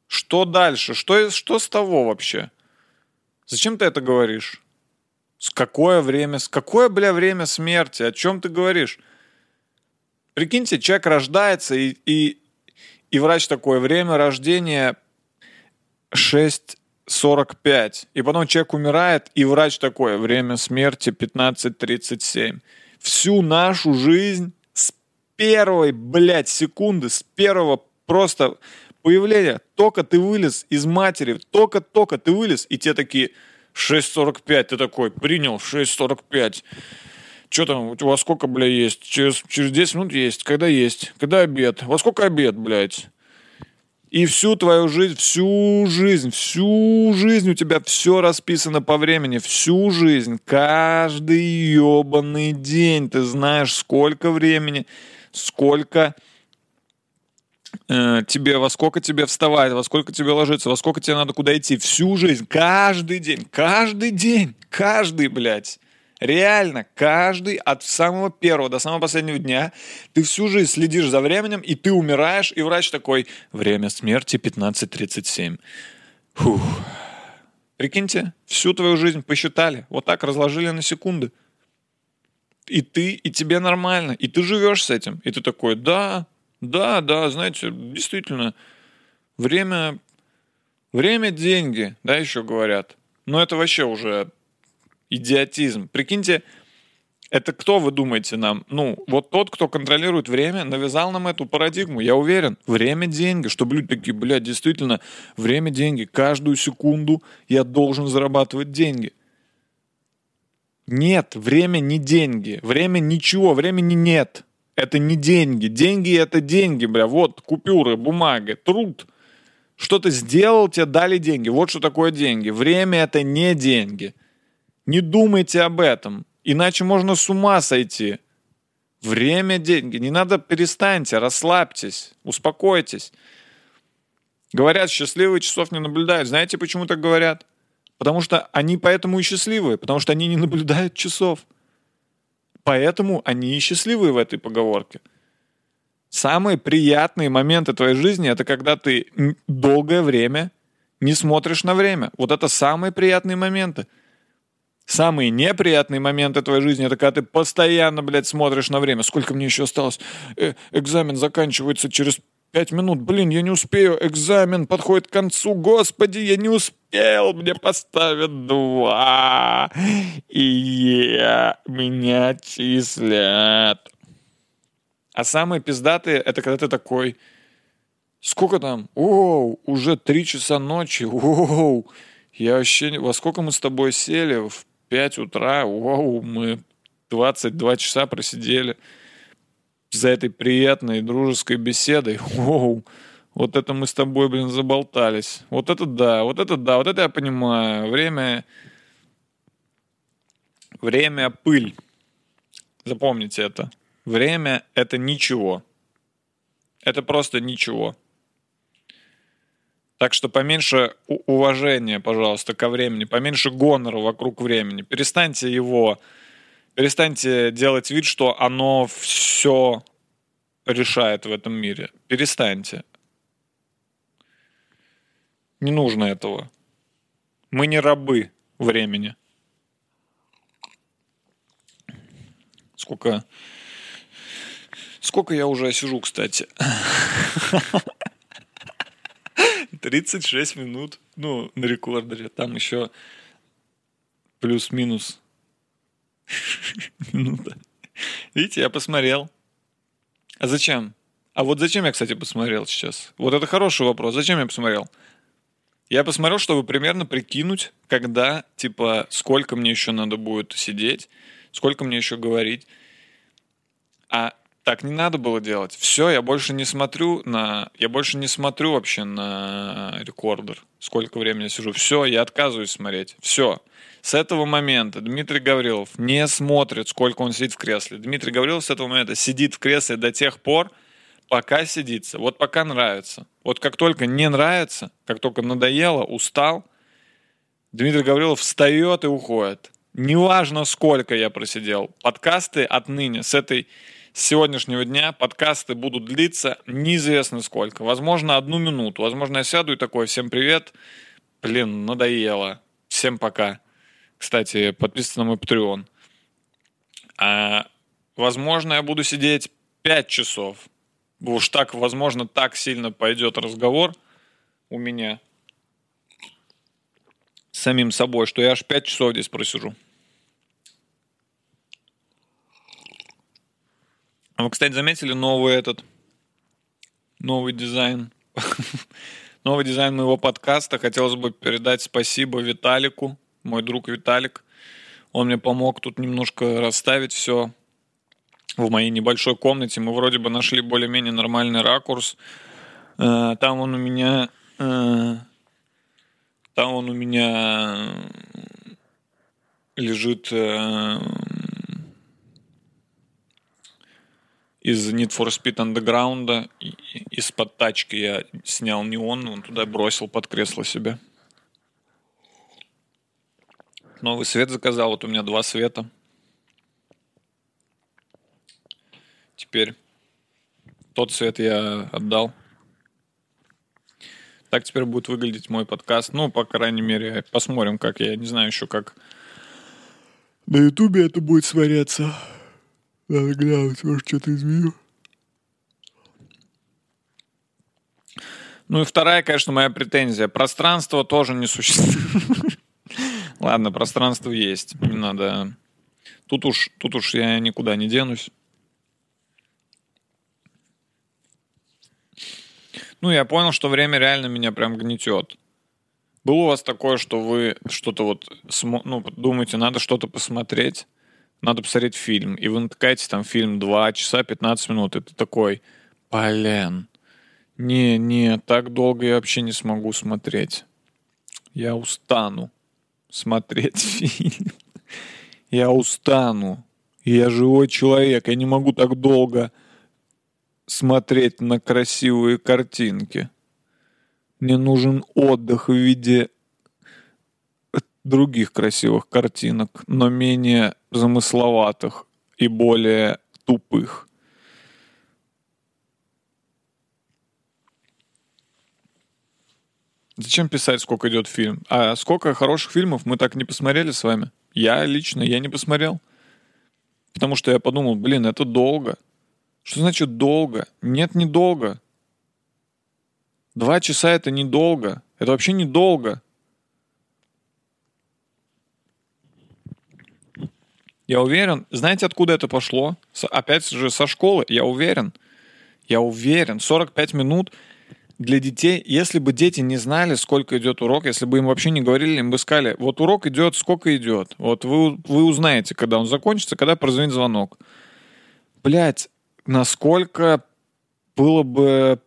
Что дальше? Что, что с того вообще? Зачем ты это говоришь? С какое время? С какое, бля, время смерти? О чем ты говоришь? Прикиньте, человек рождается, и, и, и врач такое, время рождения 6.45. И потом человек умирает, и врач такое, время смерти 15.37. Всю нашу жизнь с первой, блядь, секунды, с первого просто появления, только ты вылез из матери, только-только ты вылез, и те такие 6.45, ты такой, принял 6.45. Что там, у вас сколько, бля, есть? Через, через 10 минут есть. Когда есть? Когда обед? Во сколько обед, блядь? И всю твою жизнь, всю жизнь, всю жизнь у тебя все расписано по времени, всю жизнь, каждый ебаный день ты знаешь, сколько времени, сколько тебе, во сколько тебе вставать, во сколько тебе ложиться, во сколько тебе надо куда идти. Всю жизнь, каждый день, каждый день, каждый, блядь. Реально, каждый от самого первого до самого последнего дня ты всю жизнь следишь за временем, и ты умираешь, и врач такой, время смерти 15.37. Фух. Прикиньте, всю твою жизнь посчитали, вот так разложили на секунды. И ты, и тебе нормально, и ты живешь с этим. И ты такой, да, да, да, знаете, действительно, время, время – деньги, да, еще говорят. Но это вообще уже идиотизм. Прикиньте, это кто, вы думаете, нам? Ну, вот тот, кто контролирует время, навязал нам эту парадигму. Я уверен, время – деньги. Чтобы люди такие, блядь, действительно, время – деньги. Каждую секунду я должен зарабатывать деньги. Нет, время не деньги. Время ничего, времени нет. Это не деньги. Деньги — это деньги, бля. Вот купюры, бумага, труд. Что ты сделал, тебе дали деньги. Вот что такое деньги. Время — это не деньги. Не думайте об этом. Иначе можно с ума сойти. Время — деньги. Не надо, перестаньте, расслабьтесь, успокойтесь. Говорят, счастливые часов не наблюдают. Знаете, почему так говорят? Потому что они поэтому и счастливые, потому что они не наблюдают часов. Поэтому они и счастливые в этой поговорке. Самые приятные моменты твоей жизни это когда ты долгое время не смотришь на время. Вот это самые приятные моменты. Самый неприятный момент твоей жизни, это когда ты постоянно, блядь, смотришь на время. Сколько мне еще осталось? Э, экзамен заканчивается через пять минут. Блин, я не успею. Экзамен подходит к концу. Господи, я не успел. Мне поставят два. И я, меня числят. А самые пиздатые, это когда ты такой... Сколько там? Оу, уже три часа ночи. Оу, я вообще... Во сколько мы с тобой сели? В 5 утра. Оу, мы 22 часа просидели за этой приятной дружеской беседой. Оу, вот это мы с тобой, блин, заболтались. Вот это да, вот это да, вот это я понимаю. Время... Время — пыль. Запомните это. Время — это ничего. Это просто ничего. Так что поменьше уважения, пожалуйста, ко времени, поменьше гонора вокруг времени. Перестаньте его, перестаньте делать вид, что оно все решает в этом мире. Перестаньте. Не нужно этого. Мы не рабы времени. Сколько... Сколько я уже сижу, кстати? 36 минут. Ну, на рекордере. Там еще плюс-минус минута. Видите, я посмотрел. А зачем? А вот зачем я, кстати, посмотрел сейчас? Вот это хороший вопрос. Зачем я посмотрел? Я посмотрел, чтобы примерно прикинуть, когда, типа, сколько мне еще надо будет сидеть, сколько мне еще говорить. А так не надо было делать. Все, я больше не смотрю на... Я больше не смотрю вообще на рекордер, сколько времени я сижу. Все, я отказываюсь смотреть. Все. С этого момента Дмитрий Гаврилов не смотрит, сколько он сидит в кресле. Дмитрий Гаврилов с этого момента сидит в кресле до тех пор, пока сидится. Вот пока нравится. Вот как только не нравится, как только надоело, устал, Дмитрий Гаврилов встает и уходит. Неважно, сколько я просидел. Подкасты отныне, с этой с сегодняшнего дня подкасты будут длиться неизвестно сколько. Возможно, одну минуту. Возможно, я сяду и такой, всем привет. Блин, надоело. Всем пока. Кстати, подписывайтесь на мой Patreon. А, возможно, я буду сидеть 5 часов. Уж так, возможно, так сильно пойдет разговор у меня с самим собой, что я аж 5 часов здесь просижу. А вы, кстати, заметили новый этот, новый дизайн? новый дизайн моего подкаста. Хотелось бы передать спасибо Виталику, мой друг Виталик. Он мне помог тут немножко расставить все в моей небольшой комнате. Мы вроде бы нашли более-менее нормальный ракурс. Э, Там он у меня... э, Там он у меня лежит э, из Need for Speed Underground. Из-под тачки я снял неон, он туда бросил под кресло себе. Новый свет заказал. Вот у меня два света. Теперь тот свет я отдал. Так теперь будет выглядеть мой подкаст. Ну, по крайней мере, посмотрим, как я не знаю еще, как на Ютубе это будет смотреться. Надо глянуть, может, что-то изменю. Ну и вторая, конечно, моя претензия. Пространство тоже не существует. Ладно, пространство есть. Не надо... Тут уж, тут уж я никуда не денусь. Ну, я понял, что время реально меня прям гнетет. Было у вас такое, что вы что-то вот смо- ну, думаете, надо что-то посмотреть, надо посмотреть фильм, и вы натыкаете там фильм 2 часа 15 минут, и ты такой, блин, не, не, так долго я вообще не смогу смотреть. Я устану смотреть фильм. Я устану. Я живой человек, я не могу так долго смотреть на красивые картинки. Мне нужен отдых в виде других красивых картинок, но менее замысловатых и более тупых. Зачем писать, сколько идет фильм? А сколько хороших фильмов мы так не посмотрели с вами? Я лично, я не посмотрел. Потому что я подумал, блин, это долго. Что значит долго? Нет, недолго. Два часа это недолго. Это вообще недолго. Я уверен, знаете, откуда это пошло? С- опять же, со школы, я уверен. Я уверен, 45 минут для детей, если бы дети не знали, сколько идет урок, если бы им вообще не говорили, им бы сказали, вот урок идет, сколько идет. Вот вы, вы узнаете, когда он закончится, когда прозвонит звонок. Блять, насколько было бы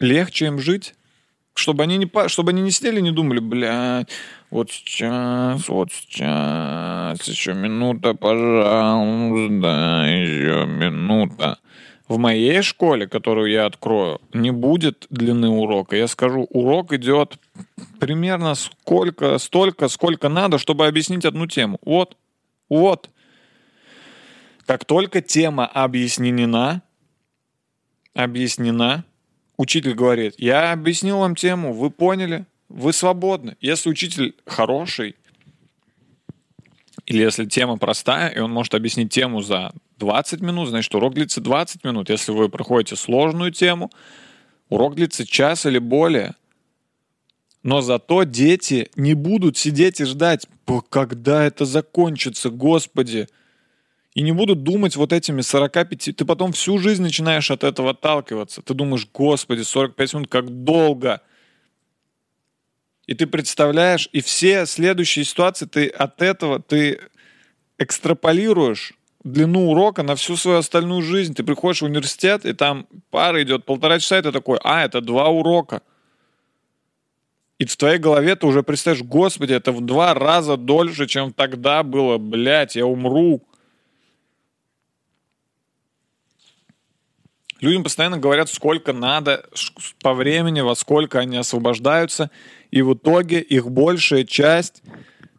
легче им жить, чтобы они не, чтобы они не сидели не думали, блядь, вот сейчас, вот сейчас, еще минута, пожалуйста, еще минута. В моей школе, которую я открою, не будет длины урока. Я скажу, урок идет примерно сколько, столько, сколько надо, чтобы объяснить одну тему. Вот, вот. Как только тема объяснена, объяснена, учитель говорит, я объяснил вам тему, вы поняли, вы свободны. Если учитель хороший, или если тема простая, и он может объяснить тему за 20 минут, значит, урок длится 20 минут. Если вы проходите сложную тему, урок длится час или более. Но зато дети не будут сидеть и ждать, «П- когда это закончится, Господи. И не будут думать вот этими 45... Ты потом всю жизнь начинаешь от этого отталкиваться. Ты думаешь, Господи, 45 минут, как долго. И ты представляешь, и все следующие ситуации ты от этого, ты экстраполируешь длину урока на всю свою остальную жизнь. Ты приходишь в университет, и там пара идет полтора часа, и ты такой, а, это два урока. И в твоей голове ты уже представляешь, господи, это в два раза дольше, чем тогда было, блядь, я умру. Людям постоянно говорят, сколько надо по времени, во сколько они освобождаются, и в итоге их большая часть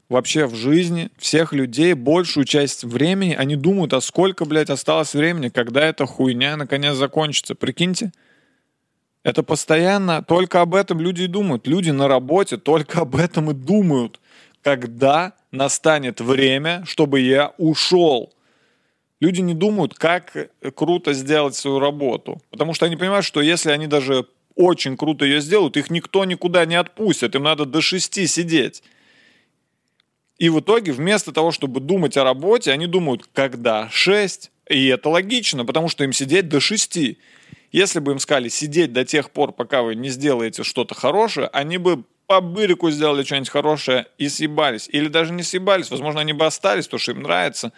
вообще в жизни всех людей, большую часть времени, они думают, а сколько, блядь, осталось времени, когда эта хуйня наконец закончится. Прикиньте. Это постоянно только об этом люди и думают. Люди на работе только об этом и думают. Когда настанет время, чтобы я ушел. Люди не думают, как круто сделать свою работу. Потому что они понимают, что если они даже очень круто ее сделают, их никто никуда не отпустит. Им надо до шести сидеть. И в итоге, вместо того, чтобы думать о работе, они думают, когда 6. И это логично, потому что им сидеть до 6. Если бы им сказали сидеть до тех пор, пока вы не сделаете что-то хорошее, они бы по бырику сделали что-нибудь хорошее и съебались. Или даже не съебались. Возможно, они бы остались, потому что им нравится.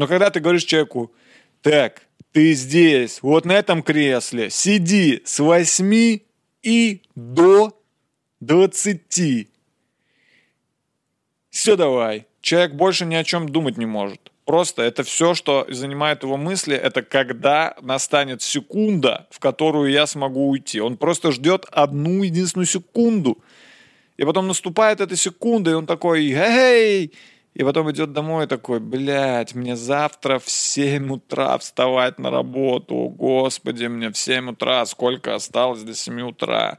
Но когда ты говоришь человеку, так, ты здесь, вот на этом кресле, сиди с 8 и до 20. Все давай. Человек больше ни о чем думать не может. Просто это все, что занимает его мысли, это когда настанет секунда, в которую я смогу уйти. Он просто ждет одну единственную секунду. И потом наступает эта секунда, и он такой, эй, и потом идет домой такой, блядь, мне завтра в 7 утра вставать на работу. Господи, мне в 7 утра, сколько осталось до 7 утра.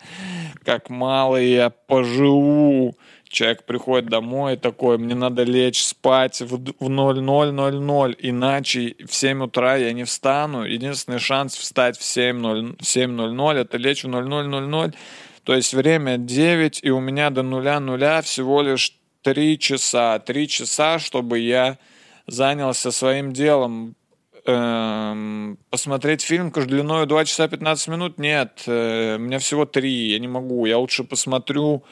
Как мало я поживу. Человек приходит домой такой, мне надо лечь спать в д- в 00.00, иначе в 7 утра я не встану. Единственный шанс встать в 7.00 в 7.00 это лечь в 00.00. То есть время 9, и у меня до нуля нуля всего лишь 3 часа. 3 часа, чтобы я занялся своим делом. Эм, посмотреть фильм длиной 2 часа 15 минут? Нет, э, мне всего 3, я не могу. Я лучше посмотрю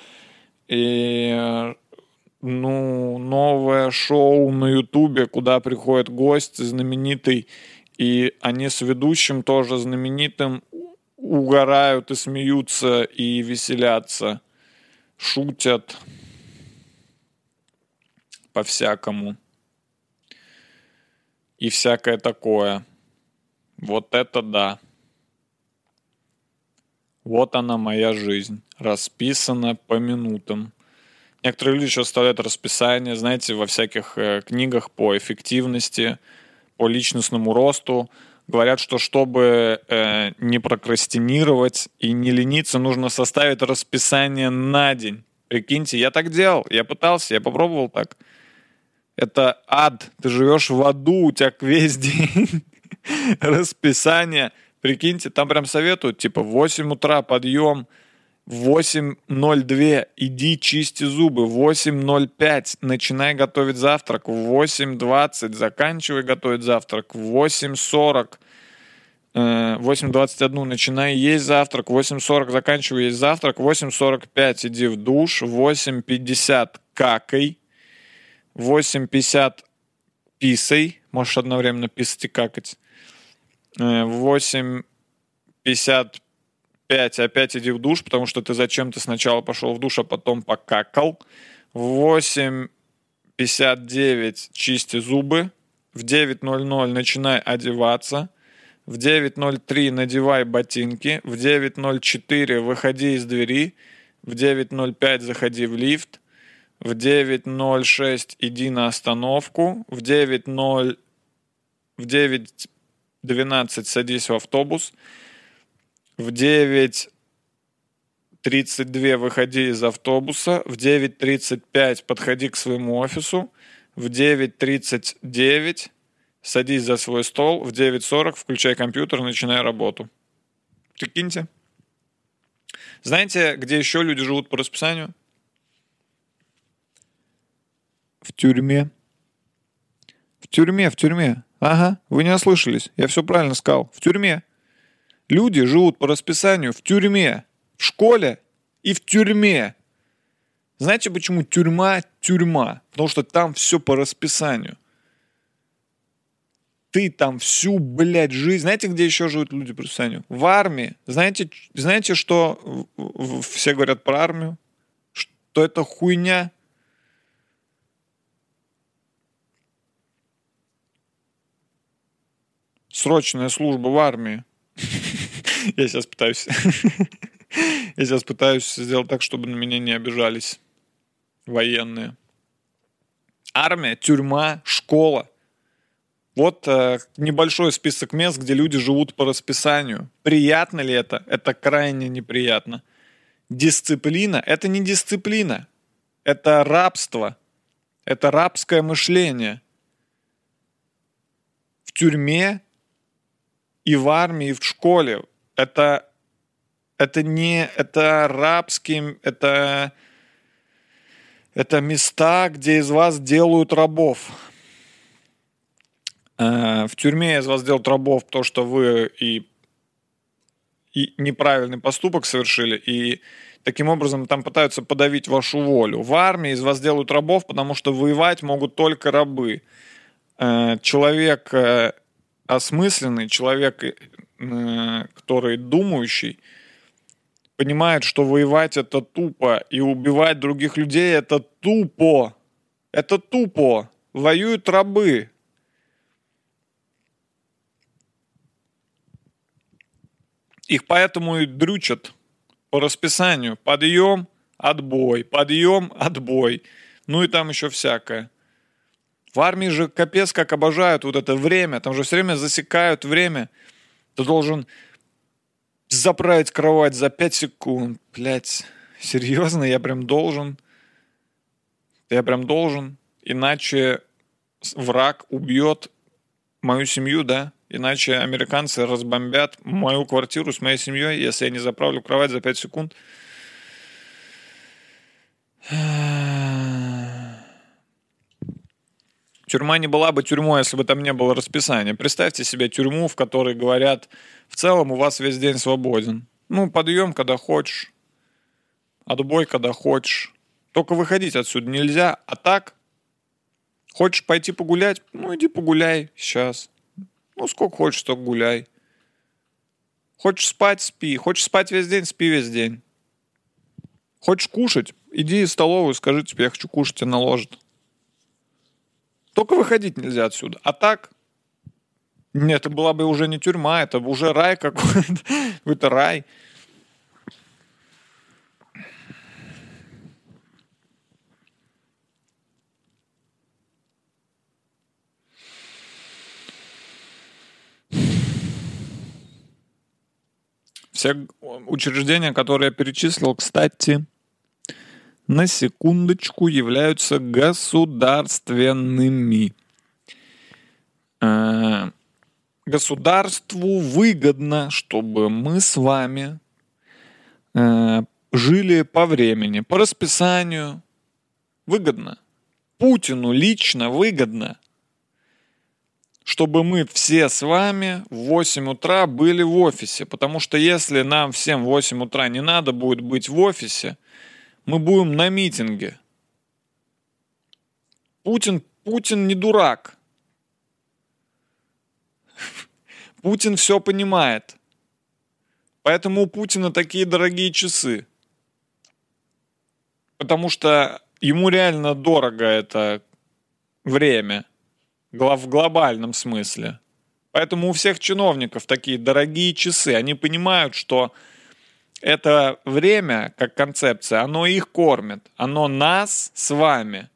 и э, ну, новое шоу на Ютубе, куда приходит гость знаменитый, и они с ведущим тоже знаменитым угорают и смеются и веселятся, шутят по-всякому. И всякое такое. Вот это да. Вот она моя жизнь, расписана по минутам. Некоторые люди еще оставляют расписание, знаете, во всяких э, книгах по эффективности, по личностному росту. Говорят, что чтобы э, не прокрастинировать и не лениться, нужно составить расписание на день. Прикиньте, я так делал, я пытался, я попробовал так. Это ад. Ты живешь в аду, у тебя весь день расписание. Прикиньте, там прям советуют, типа, в 8 утра подъем, в 8.02 иди чисти зубы, в 8.05 начинай готовить завтрак, в 8.20 заканчивай готовить завтрак, в 8.40 8.21 начинай есть завтрак, 8.40 заканчивай есть завтрак, 8.45 иди в душ, 8.50 какай, 8.50 писай, можешь одновременно писать и какать, Э, в 8.55 опять иди в душ, потому что ты зачем-то сначала пошел в душ, а потом покакал. В 8.59 чисти зубы. В 9.00 начинай одеваться. В 9.03 надевай ботинки. В 9.04 выходи из двери. В 9.05 заходи в лифт. В 9.06 иди на остановку. В 9.0 в 9 12 садись в автобус, в 9.32 выходи из автобуса, в 9.35 подходи к своему офису, в 9.39 садись за свой стол, в 9.40 включай компьютер, начинай работу. Прикиньте. Знаете, где еще люди живут по расписанию? В тюрьме. В тюрьме, в тюрьме. Ага, вы не ослышались. Я все правильно сказал. В тюрьме. Люди живут по расписанию в тюрьме, в школе и в тюрьме. Знаете, почему тюрьма – тюрьма? Потому что там все по расписанию. Ты там всю, блядь, жизнь... Знаете, где еще живут люди по расписанию? В армии. Знаете, знаете, что все говорят про армию? Что это хуйня? Срочная служба в армии. Я сейчас пытаюсь... Я сейчас пытаюсь сделать так, чтобы на меня не обижались военные. Армия, тюрьма, школа. Вот э, небольшой список мест, где люди живут по расписанию. Приятно ли это? Это крайне неприятно. Дисциплина – это не дисциплина. Это рабство. Это рабское мышление. В тюрьме и в армии, и в школе. Это, это не, это рабские, это, это места, где из вас делают рабов. Э, в тюрьме из вас делают рабов то, что вы и, и неправильный поступок совершили, и таким образом там пытаются подавить вашу волю. В армии из вас делают рабов, потому что воевать могут только рабы. Э, человек э, осмысленный человек, э, который думающий, понимает, что воевать это тупо, и убивать других людей это тупо. Это тупо. Воюют рабы. Их поэтому и дрючат по расписанию. Подъем, отбой, подъем, отбой. Ну и там еще всякое. В армии же капец как обожают вот это время. Там же все время засекают время. Ты должен заправить кровать за 5 секунд. Блять, серьезно, я прям должен. Я прям должен. Иначе враг убьет мою семью, да? Иначе американцы разбомбят мою квартиру с моей семьей, если я не заправлю кровать за 5 секунд. Тюрьма не была бы тюрьмой, если бы там не было расписания. Представьте себе тюрьму, в которой говорят, в целом у вас весь день свободен. Ну, подъем, когда хочешь. Отбой, когда хочешь. Только выходить отсюда нельзя. А так, хочешь пойти погулять? Ну, иди погуляй сейчас. Ну, сколько хочешь, столько гуляй. Хочешь спать, спи. Хочешь спать весь день, спи весь день. Хочешь кушать? Иди в столовую, скажи тебе, я хочу кушать, тебе наложат. Только выходить нельзя отсюда. А так, нет, это была бы уже не тюрьма, это уже рай какой-то. Это рай. Все учреждения, которые я перечислил, кстати, на секундочку, являются государственными. Э, Государству выгодно, чтобы мы с вами э, жили по времени, по расписанию. Выгодно. Путину лично выгодно, чтобы мы все с вами в 8 утра были в офисе. Потому что если нам всем в 8 утра не надо будет быть в офисе, мы будем на митинге. Путин, Путин не дурак. Путин все понимает. Поэтому у Путина такие дорогие часы. Потому что ему реально дорого это время в глобальном смысле. Поэтому у всех чиновников такие дорогие часы. Они понимают, что это время, как концепция, оно их кормит. Оно нас с вами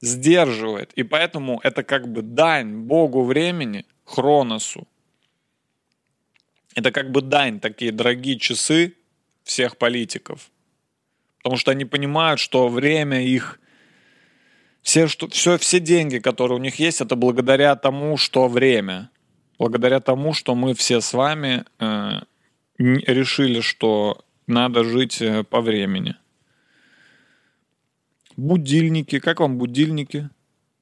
сдерживает. И поэтому это как бы дань Богу времени, Хроносу. Это как бы дань, такие дорогие часы всех политиков. Потому что они понимают, что время их все, что, все, все деньги, которые у них есть, это благодаря тому, что время. Благодаря тому, что мы все с вами э, решили, что надо жить э, по времени. Будильники. Как вам будильники?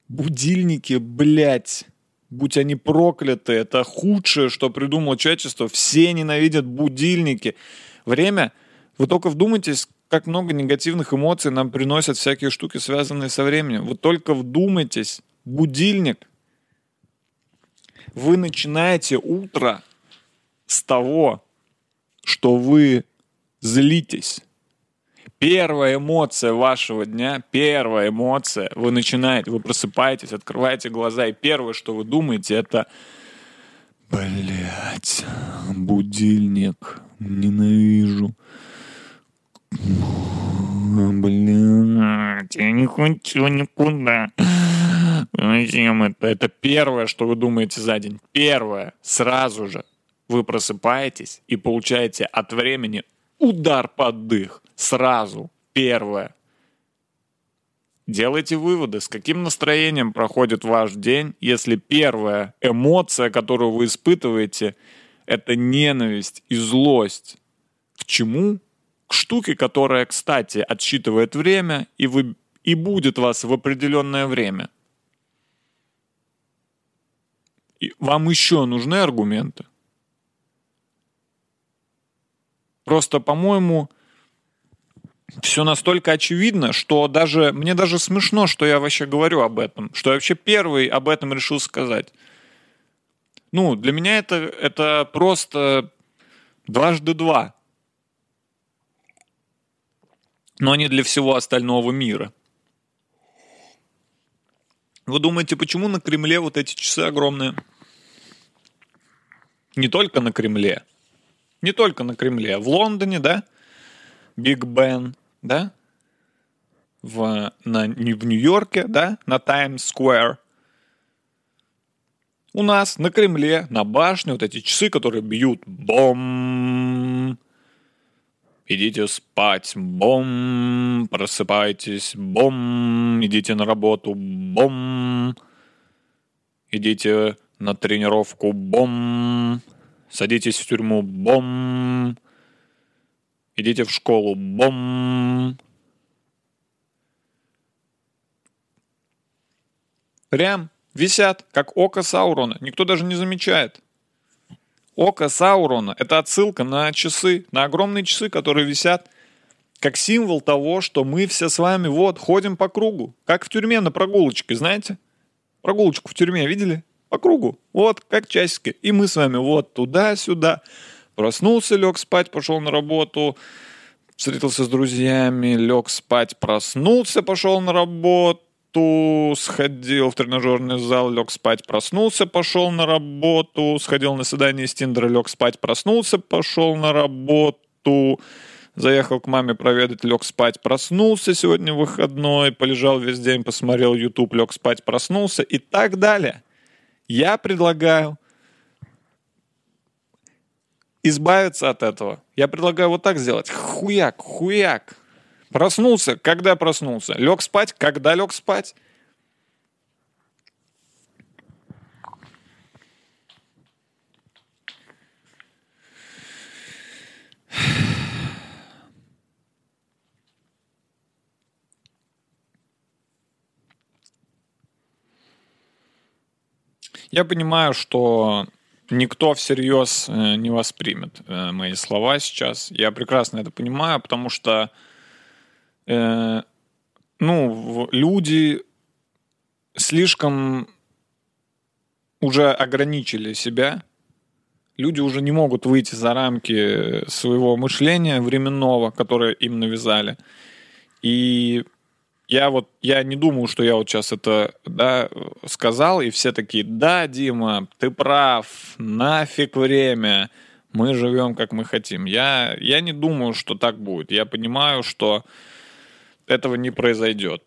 Будильники, блядь. Будь они прокляты. Это худшее, что придумало человечество. Все ненавидят будильники. Время... Вы только вдумайтесь, как много негативных эмоций нам приносят всякие штуки, связанные со временем. Вы только вдумайтесь. Будильник. Вы начинаете утро с того, что вы злитесь. Первая эмоция вашего дня, первая эмоция, вы начинаете, вы просыпаетесь, открываете глаза, и первое, что вы думаете, это Блять, будильник, ненавижу. Блять, я не хочу никуда. Зачем это? Это первое, что вы думаете за день. Первое, сразу же вы просыпаетесь и получаете от времени удар под дых. Сразу. Первое. Делайте выводы, с каким настроением проходит ваш день, если первая эмоция, которую вы испытываете, это ненависть и злость. К чему? К штуке, которая, кстати, отсчитывает время и, вы, и будет вас в определенное время. И вам еще нужны аргументы? Просто, по-моему, все настолько очевидно, что даже мне даже смешно, что я вообще говорю об этом, что я вообще первый об этом решил сказать. Ну, для меня это, это просто дважды два. Но не для всего остального мира. Вы думаете, почему на Кремле вот эти часы огромные? Не только на Кремле – не только на Кремле. В Лондоне, да, Биг Бен, да, в, на, в Нью-Йорке, да, на Таймс-сквер. У нас на Кремле, на башне вот эти часы, которые бьют бом. Идите спать, бом, просыпайтесь, бом, идите на работу, бом, идите на тренировку, бом, Садитесь в тюрьму, бом. Идите в школу, бом. Прям висят, как око Саурона. Никто даже не замечает. Око Саурона — это отсылка на часы, на огромные часы, которые висят как символ того, что мы все с вами вот ходим по кругу, как в тюрьме на прогулочке, знаете? Прогулочку в тюрьме видели? По кругу, вот, как часики. И мы с вами вот туда-сюда. Проснулся, лег спать, пошел на работу, встретился с друзьями, лег спать, проснулся, пошел на работу, сходил в тренажерный зал, лег спать, проснулся, пошел на работу, сходил на свидание с Тиндера, лег спать, проснулся, пошел на работу, заехал к маме проведать, лег спать, проснулся, сегодня выходной, полежал весь день, посмотрел YouTube, лег спать, проснулся и так далее. Я предлагаю избавиться от этого. Я предлагаю вот так сделать. Хуяк, хуяк. Проснулся, когда проснулся. Лег спать, когда лег спать. Я понимаю, что никто всерьез э, не воспримет э, мои слова сейчас. Я прекрасно это понимаю, потому что э, ну, люди слишком уже ограничили себя. Люди уже не могут выйти за рамки своего мышления временного, которое им навязали. И я вот, я не думаю, что я вот сейчас это, да, сказал, и все такие, да, Дима, ты прав, нафиг время, мы живем, как мы хотим. Я, я не думаю, что так будет. Я понимаю, что этого не произойдет.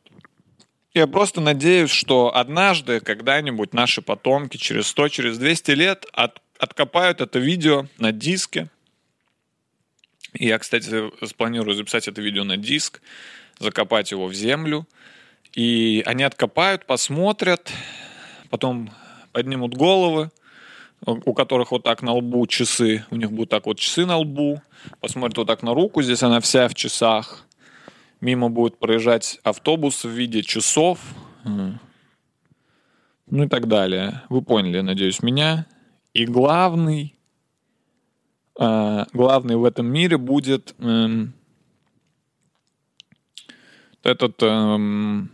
Я просто надеюсь, что однажды, когда-нибудь наши потомки через 100, через 200 лет от- откопают это видео на диске. Я, кстати, спланирую записать это видео на диск, закопать его в землю. И они откопают, посмотрят, потом поднимут головы, у которых вот так на лбу часы, у них будут так вот часы на лбу, посмотрят вот так на руку, здесь она вся в часах, мимо будет проезжать автобус в виде часов, ну и так далее. Вы поняли, надеюсь, меня. И главный, а, главный в этом мире будет эм, этот эм,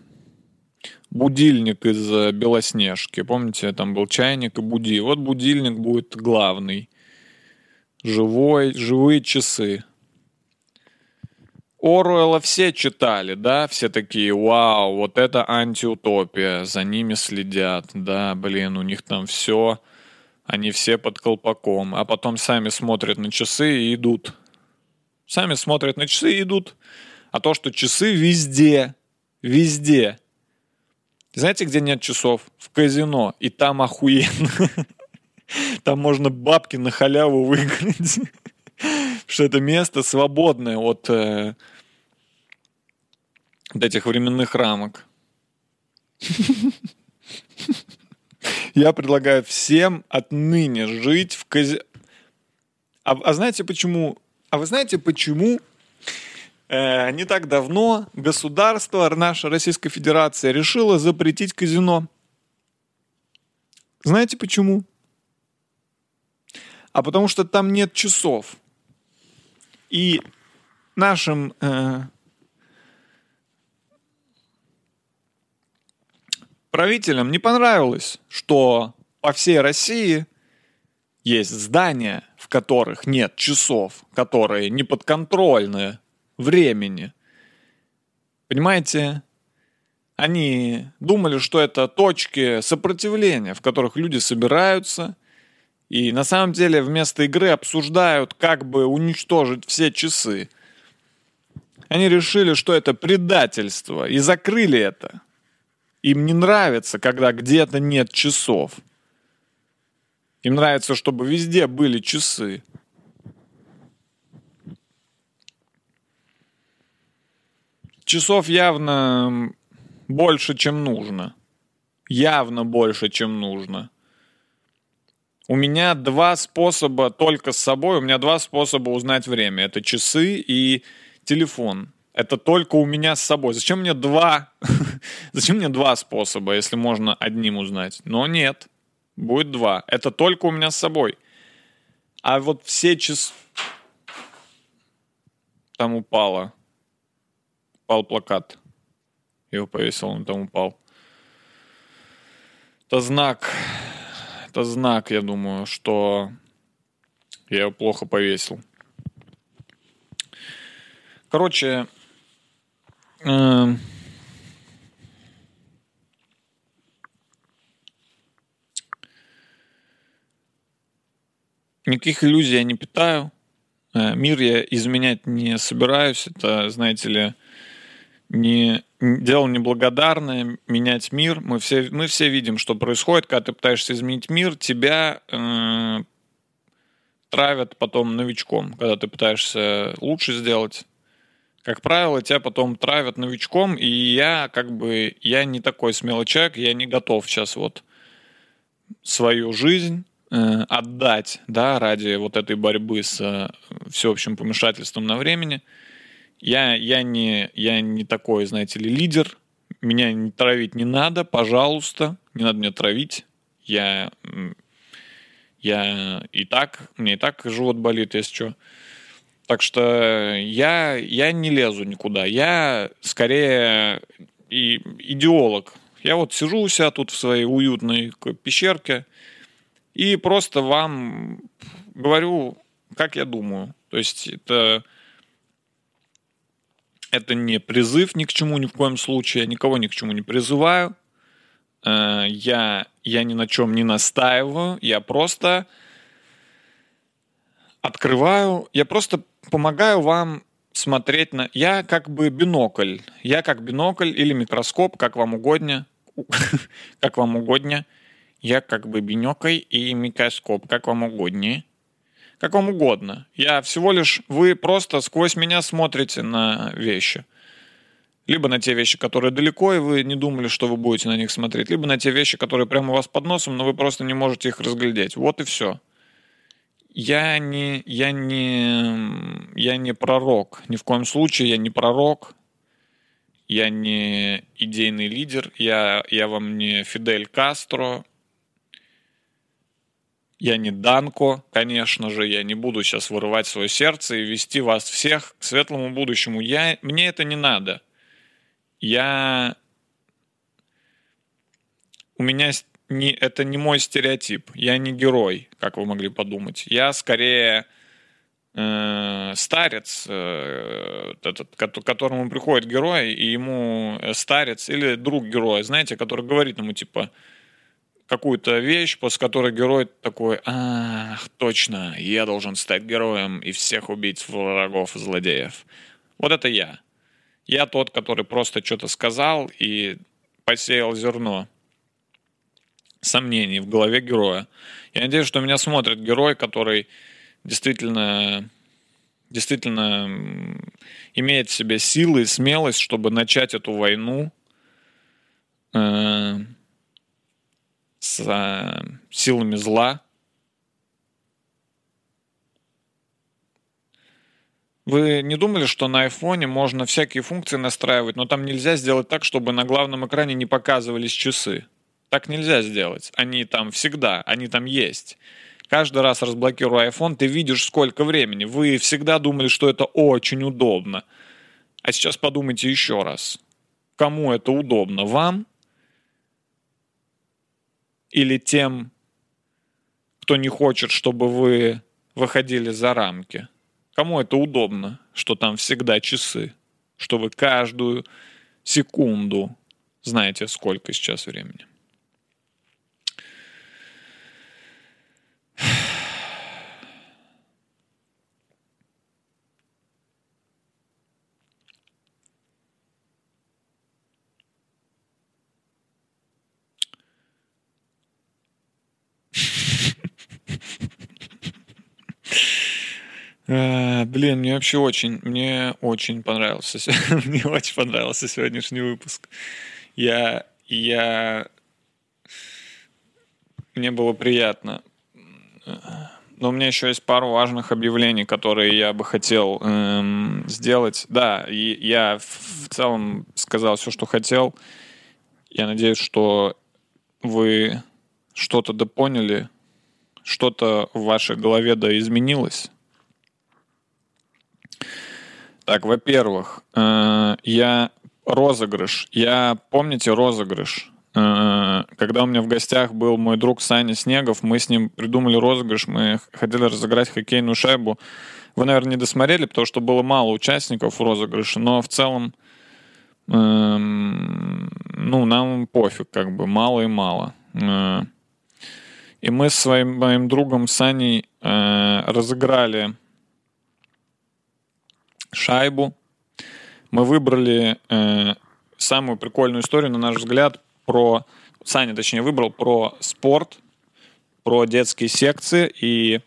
будильник из э, Белоснежки. Помните, там был чайник и буди. Вот будильник будет главный. Живой, живые часы. Оруэлла все читали, да, все такие, вау, вот это антиутопия, за ними следят, да, блин, у них там все, они все под колпаком, а потом сами смотрят на часы и идут. Сами смотрят на часы и идут. А то, что часы везде, везде. Знаете, где нет часов? В казино. И там охуенно. Там можно бабки на халяву выиграть. Что это место свободное от э, от этих временных рамок. Я предлагаю всем отныне жить в казино. А, а знаете почему? А вы знаете почему не так давно государство, наша Российская Федерация решила запретить казино? Знаете почему? А потому что там нет часов. И нашим э, правителям не понравилось, что по всей России есть здания, в которых нет часов, которые не подконтрольны времени. Понимаете? Они думали, что это точки сопротивления, в которых люди собираются и на самом деле вместо игры обсуждают, как бы уничтожить все часы. Они решили, что это предательство, и закрыли это. Им не нравится, когда где-то нет часов. Им нравится, чтобы везде были часы. Часов явно больше, чем нужно. Явно больше, чем нужно. У меня два способа только с собой. У меня два способа узнать время. Это часы и телефон. Это только у меня с собой. Зачем мне два? Зачем мне два способа, если можно одним узнать? Но нет. Будет два. Это только у меня с собой. А вот все часы... Там упало. Упал плакат. Его повесил, он там упал. Это знак. Это знак, я думаю, что я его плохо повесил. Короче, эм, никаких иллюзий я не питаю. Э, Мир я изменять не собираюсь. Это, знаете ли, не, дело неблагодарное, менять мир. Мы все, мы все видим, что происходит, когда ты пытаешься изменить мир, тебя э, травят потом новичком, когда ты пытаешься лучше сделать. как правило, тебя потом травят новичком, и я как бы, я не такой смелый человек, я не готов сейчас вот свою жизнь э, отдать, да, ради вот этой борьбы с э, всеобщим помешательством на времени. Я, я, не, я не такой, знаете ли, лидер. Меня не травить не надо, пожалуйста. Не надо меня травить. Я, я и так, мне и так живот болит, если что. Так что я, я не лезу никуда. Я скорее и идеолог. Я вот сижу у себя тут в своей уютной пещерке и просто вам говорю, как я думаю. То есть это, это не призыв ни к чему ни в коем случае. Я никого ни к чему не призываю. Э, Я, я ни на чем не настаиваю. Я просто открываю, я просто помогаю вам смотреть на... Я как бы бинокль. Я как бинокль или микроскоп, как вам угодно. Как вам угодно. Я как бы бинокль и микроскоп, как вам угодно. Как вам угодно. Я всего лишь... Вы просто сквозь меня смотрите на вещи. Либо на те вещи, которые далеко, и вы не думали, что вы будете на них смотреть. Либо на те вещи, которые прямо у вас под носом, но вы просто не можете их разглядеть. Вот и все я не, я не, я не пророк. Ни в коем случае я не пророк. Я не идейный лидер. Я, я вам не Фидель Кастро. Я не Данко, конечно же. Я не буду сейчас вырывать свое сердце и вести вас всех к светлому будущему. Я, мне это не надо. Я... У меня не, это не мой стереотип. Я не герой, как вы могли подумать. Я скорее э, старец, э, этот, к которому приходит герой, и ему э, старец или друг героя, знаете, который говорит ему, типа, какую-то вещь, после которой герой такой, ах, точно, я должен стать героем и всех убить врагов и злодеев. Вот это я. Я тот, который просто что-то сказал и посеял зерно сомнений в голове героя. Я надеюсь, что меня смотрит герой, который действительно, действительно имеет в себе силы и смелость, чтобы начать эту войну э, с э, силами зла. Вы не думали, что на айфоне можно всякие функции настраивать, но там нельзя сделать так, чтобы на главном экране не показывались часы? Так нельзя сделать. Они там всегда, они там есть. Каждый раз разблокируя iPhone, ты видишь, сколько времени. Вы всегда думали, что это очень удобно. А сейчас подумайте еще раз. Кому это удобно? Вам? Или тем, кто не хочет, чтобы вы выходили за рамки? Кому это удобно, что там всегда часы? Что вы каждую секунду знаете, сколько сейчас времени? А, Блин, мне вообще очень, мне очень понравился, мне очень понравился сегодняшний выпуск. Я, я, мне было приятно. Но у меня еще есть пару важных объявлений, которые я бы хотел эм, сделать. Да, и я в целом сказал все, что хотел. Я надеюсь, что вы что-то допоняли, что-то в вашей голове да изменилось. Так, во-первых, э, я розыгрыш. Я, помните розыгрыш? Э, Когда у меня в гостях был мой друг Саня Снегов, мы с ним придумали розыгрыш, мы хотели разыграть хоккейную шайбу. Вы, наверное, не досмотрели, потому что было мало участников в розыгрыше, но в целом, эм, ну, нам пофиг, как бы, мало и мало. Э, И мы с своим моим другом Саней разыграли шайбу. Мы выбрали э, самую прикольную историю, на наш взгляд, про... Саня, точнее, выбрал про спорт, про детские секции. И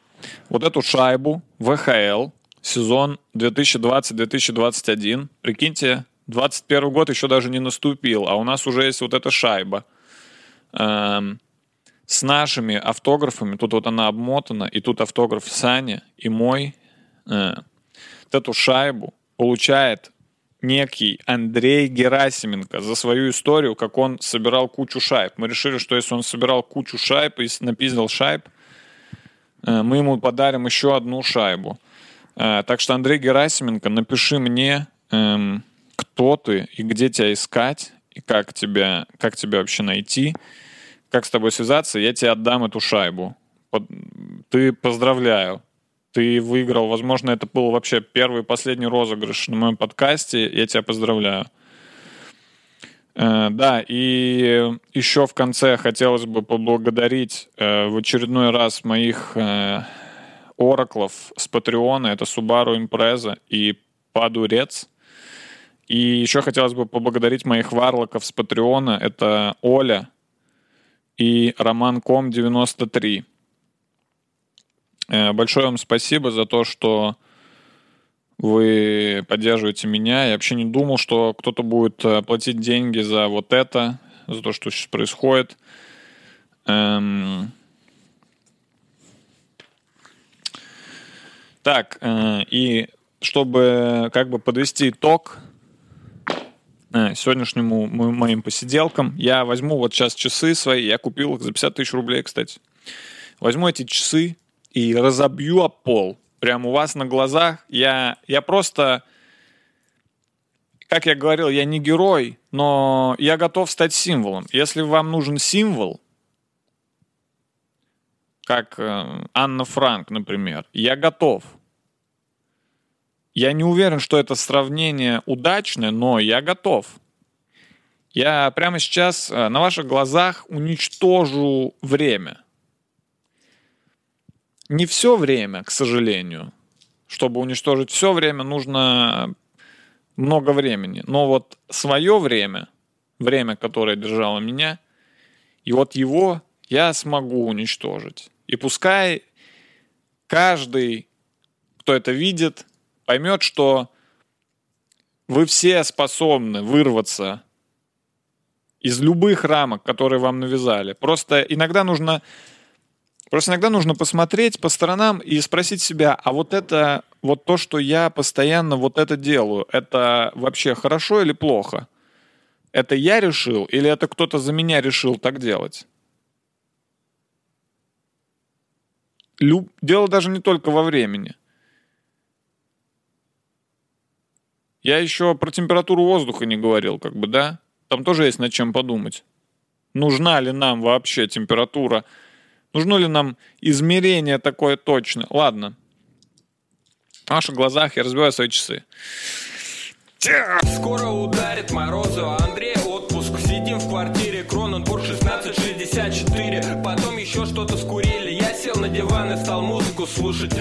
вот эту шайбу ВХЛ сезон 2020-2021. Прикиньте, 21 год еще даже не наступил, а у нас уже есть вот эта шайба. Эм, с нашими автографами, тут вот она обмотана, и тут автограф Сани и мой. Э, вот эту шайбу получает некий Андрей Герасименко за свою историю, как он собирал кучу шайб. Мы решили, что если он собирал кучу шайб и напиздил шайб, э, мы ему подарим еще одну шайбу. Э, так что, Андрей Герасименко, напиши мне, эм, кто ты и где тебя искать, и как тебя, как тебя вообще найти, как с тобой связаться, я тебе отдам эту шайбу. Ты поздравляю. Ты выиграл. Возможно, это был вообще первый и последний розыгрыш на моем подкасте. Я тебя поздравляю. Э, да, и еще в конце хотелось бы поблагодарить э, в очередной раз моих э, ораклов с Патреона. Это Subaru Impreza и Падурец. И еще хотелось бы поблагодарить моих варлоков с Патреона. Это Оля и Роман Ком 93. Э, большое вам спасибо за то, что вы поддерживаете меня. Я вообще не думал, что кто-то будет э, платить деньги за вот это, за то, что сейчас происходит. Эм... Так, э, и чтобы как бы подвести итог сегодняшнему моим посиделкам, я возьму вот сейчас часы свои, я купил их за 50 тысяч рублей, кстати. Возьму эти часы, и разобью об пол. Прямо у вас на глазах. Я, я просто, как я говорил, я не герой, но я готов стать символом. Если вам нужен символ, как э, Анна Франк, например, я готов. Я не уверен, что это сравнение удачное, но я готов. Я прямо сейчас э, на ваших глазах уничтожу время не все время, к сожалению. Чтобы уничтожить все время, нужно много времени. Но вот свое время, время, которое держало меня, и вот его я смогу уничтожить. И пускай каждый, кто это видит, поймет, что вы все способны вырваться из любых рамок, которые вам навязали. Просто иногда нужно Просто иногда нужно посмотреть по сторонам и спросить себя, а вот это, вот то, что я постоянно вот это делаю, это вообще хорошо или плохо? Это я решил или это кто-то за меня решил так делать? Люб... Дело даже не только во времени. Я еще про температуру воздуха не говорил, как бы, да? Там тоже есть над чем подумать. Нужна ли нам вообще температура Нужно ли нам измерение такое точно? Ладно. В ваших глазах я разбиваю свои часы. Скоро ударит морозу, а Андрей отпуск. Сидим в квартире, Кроненбург 1664. Потом еще что-то скурили. Я сел на диван и стал музыку слушать.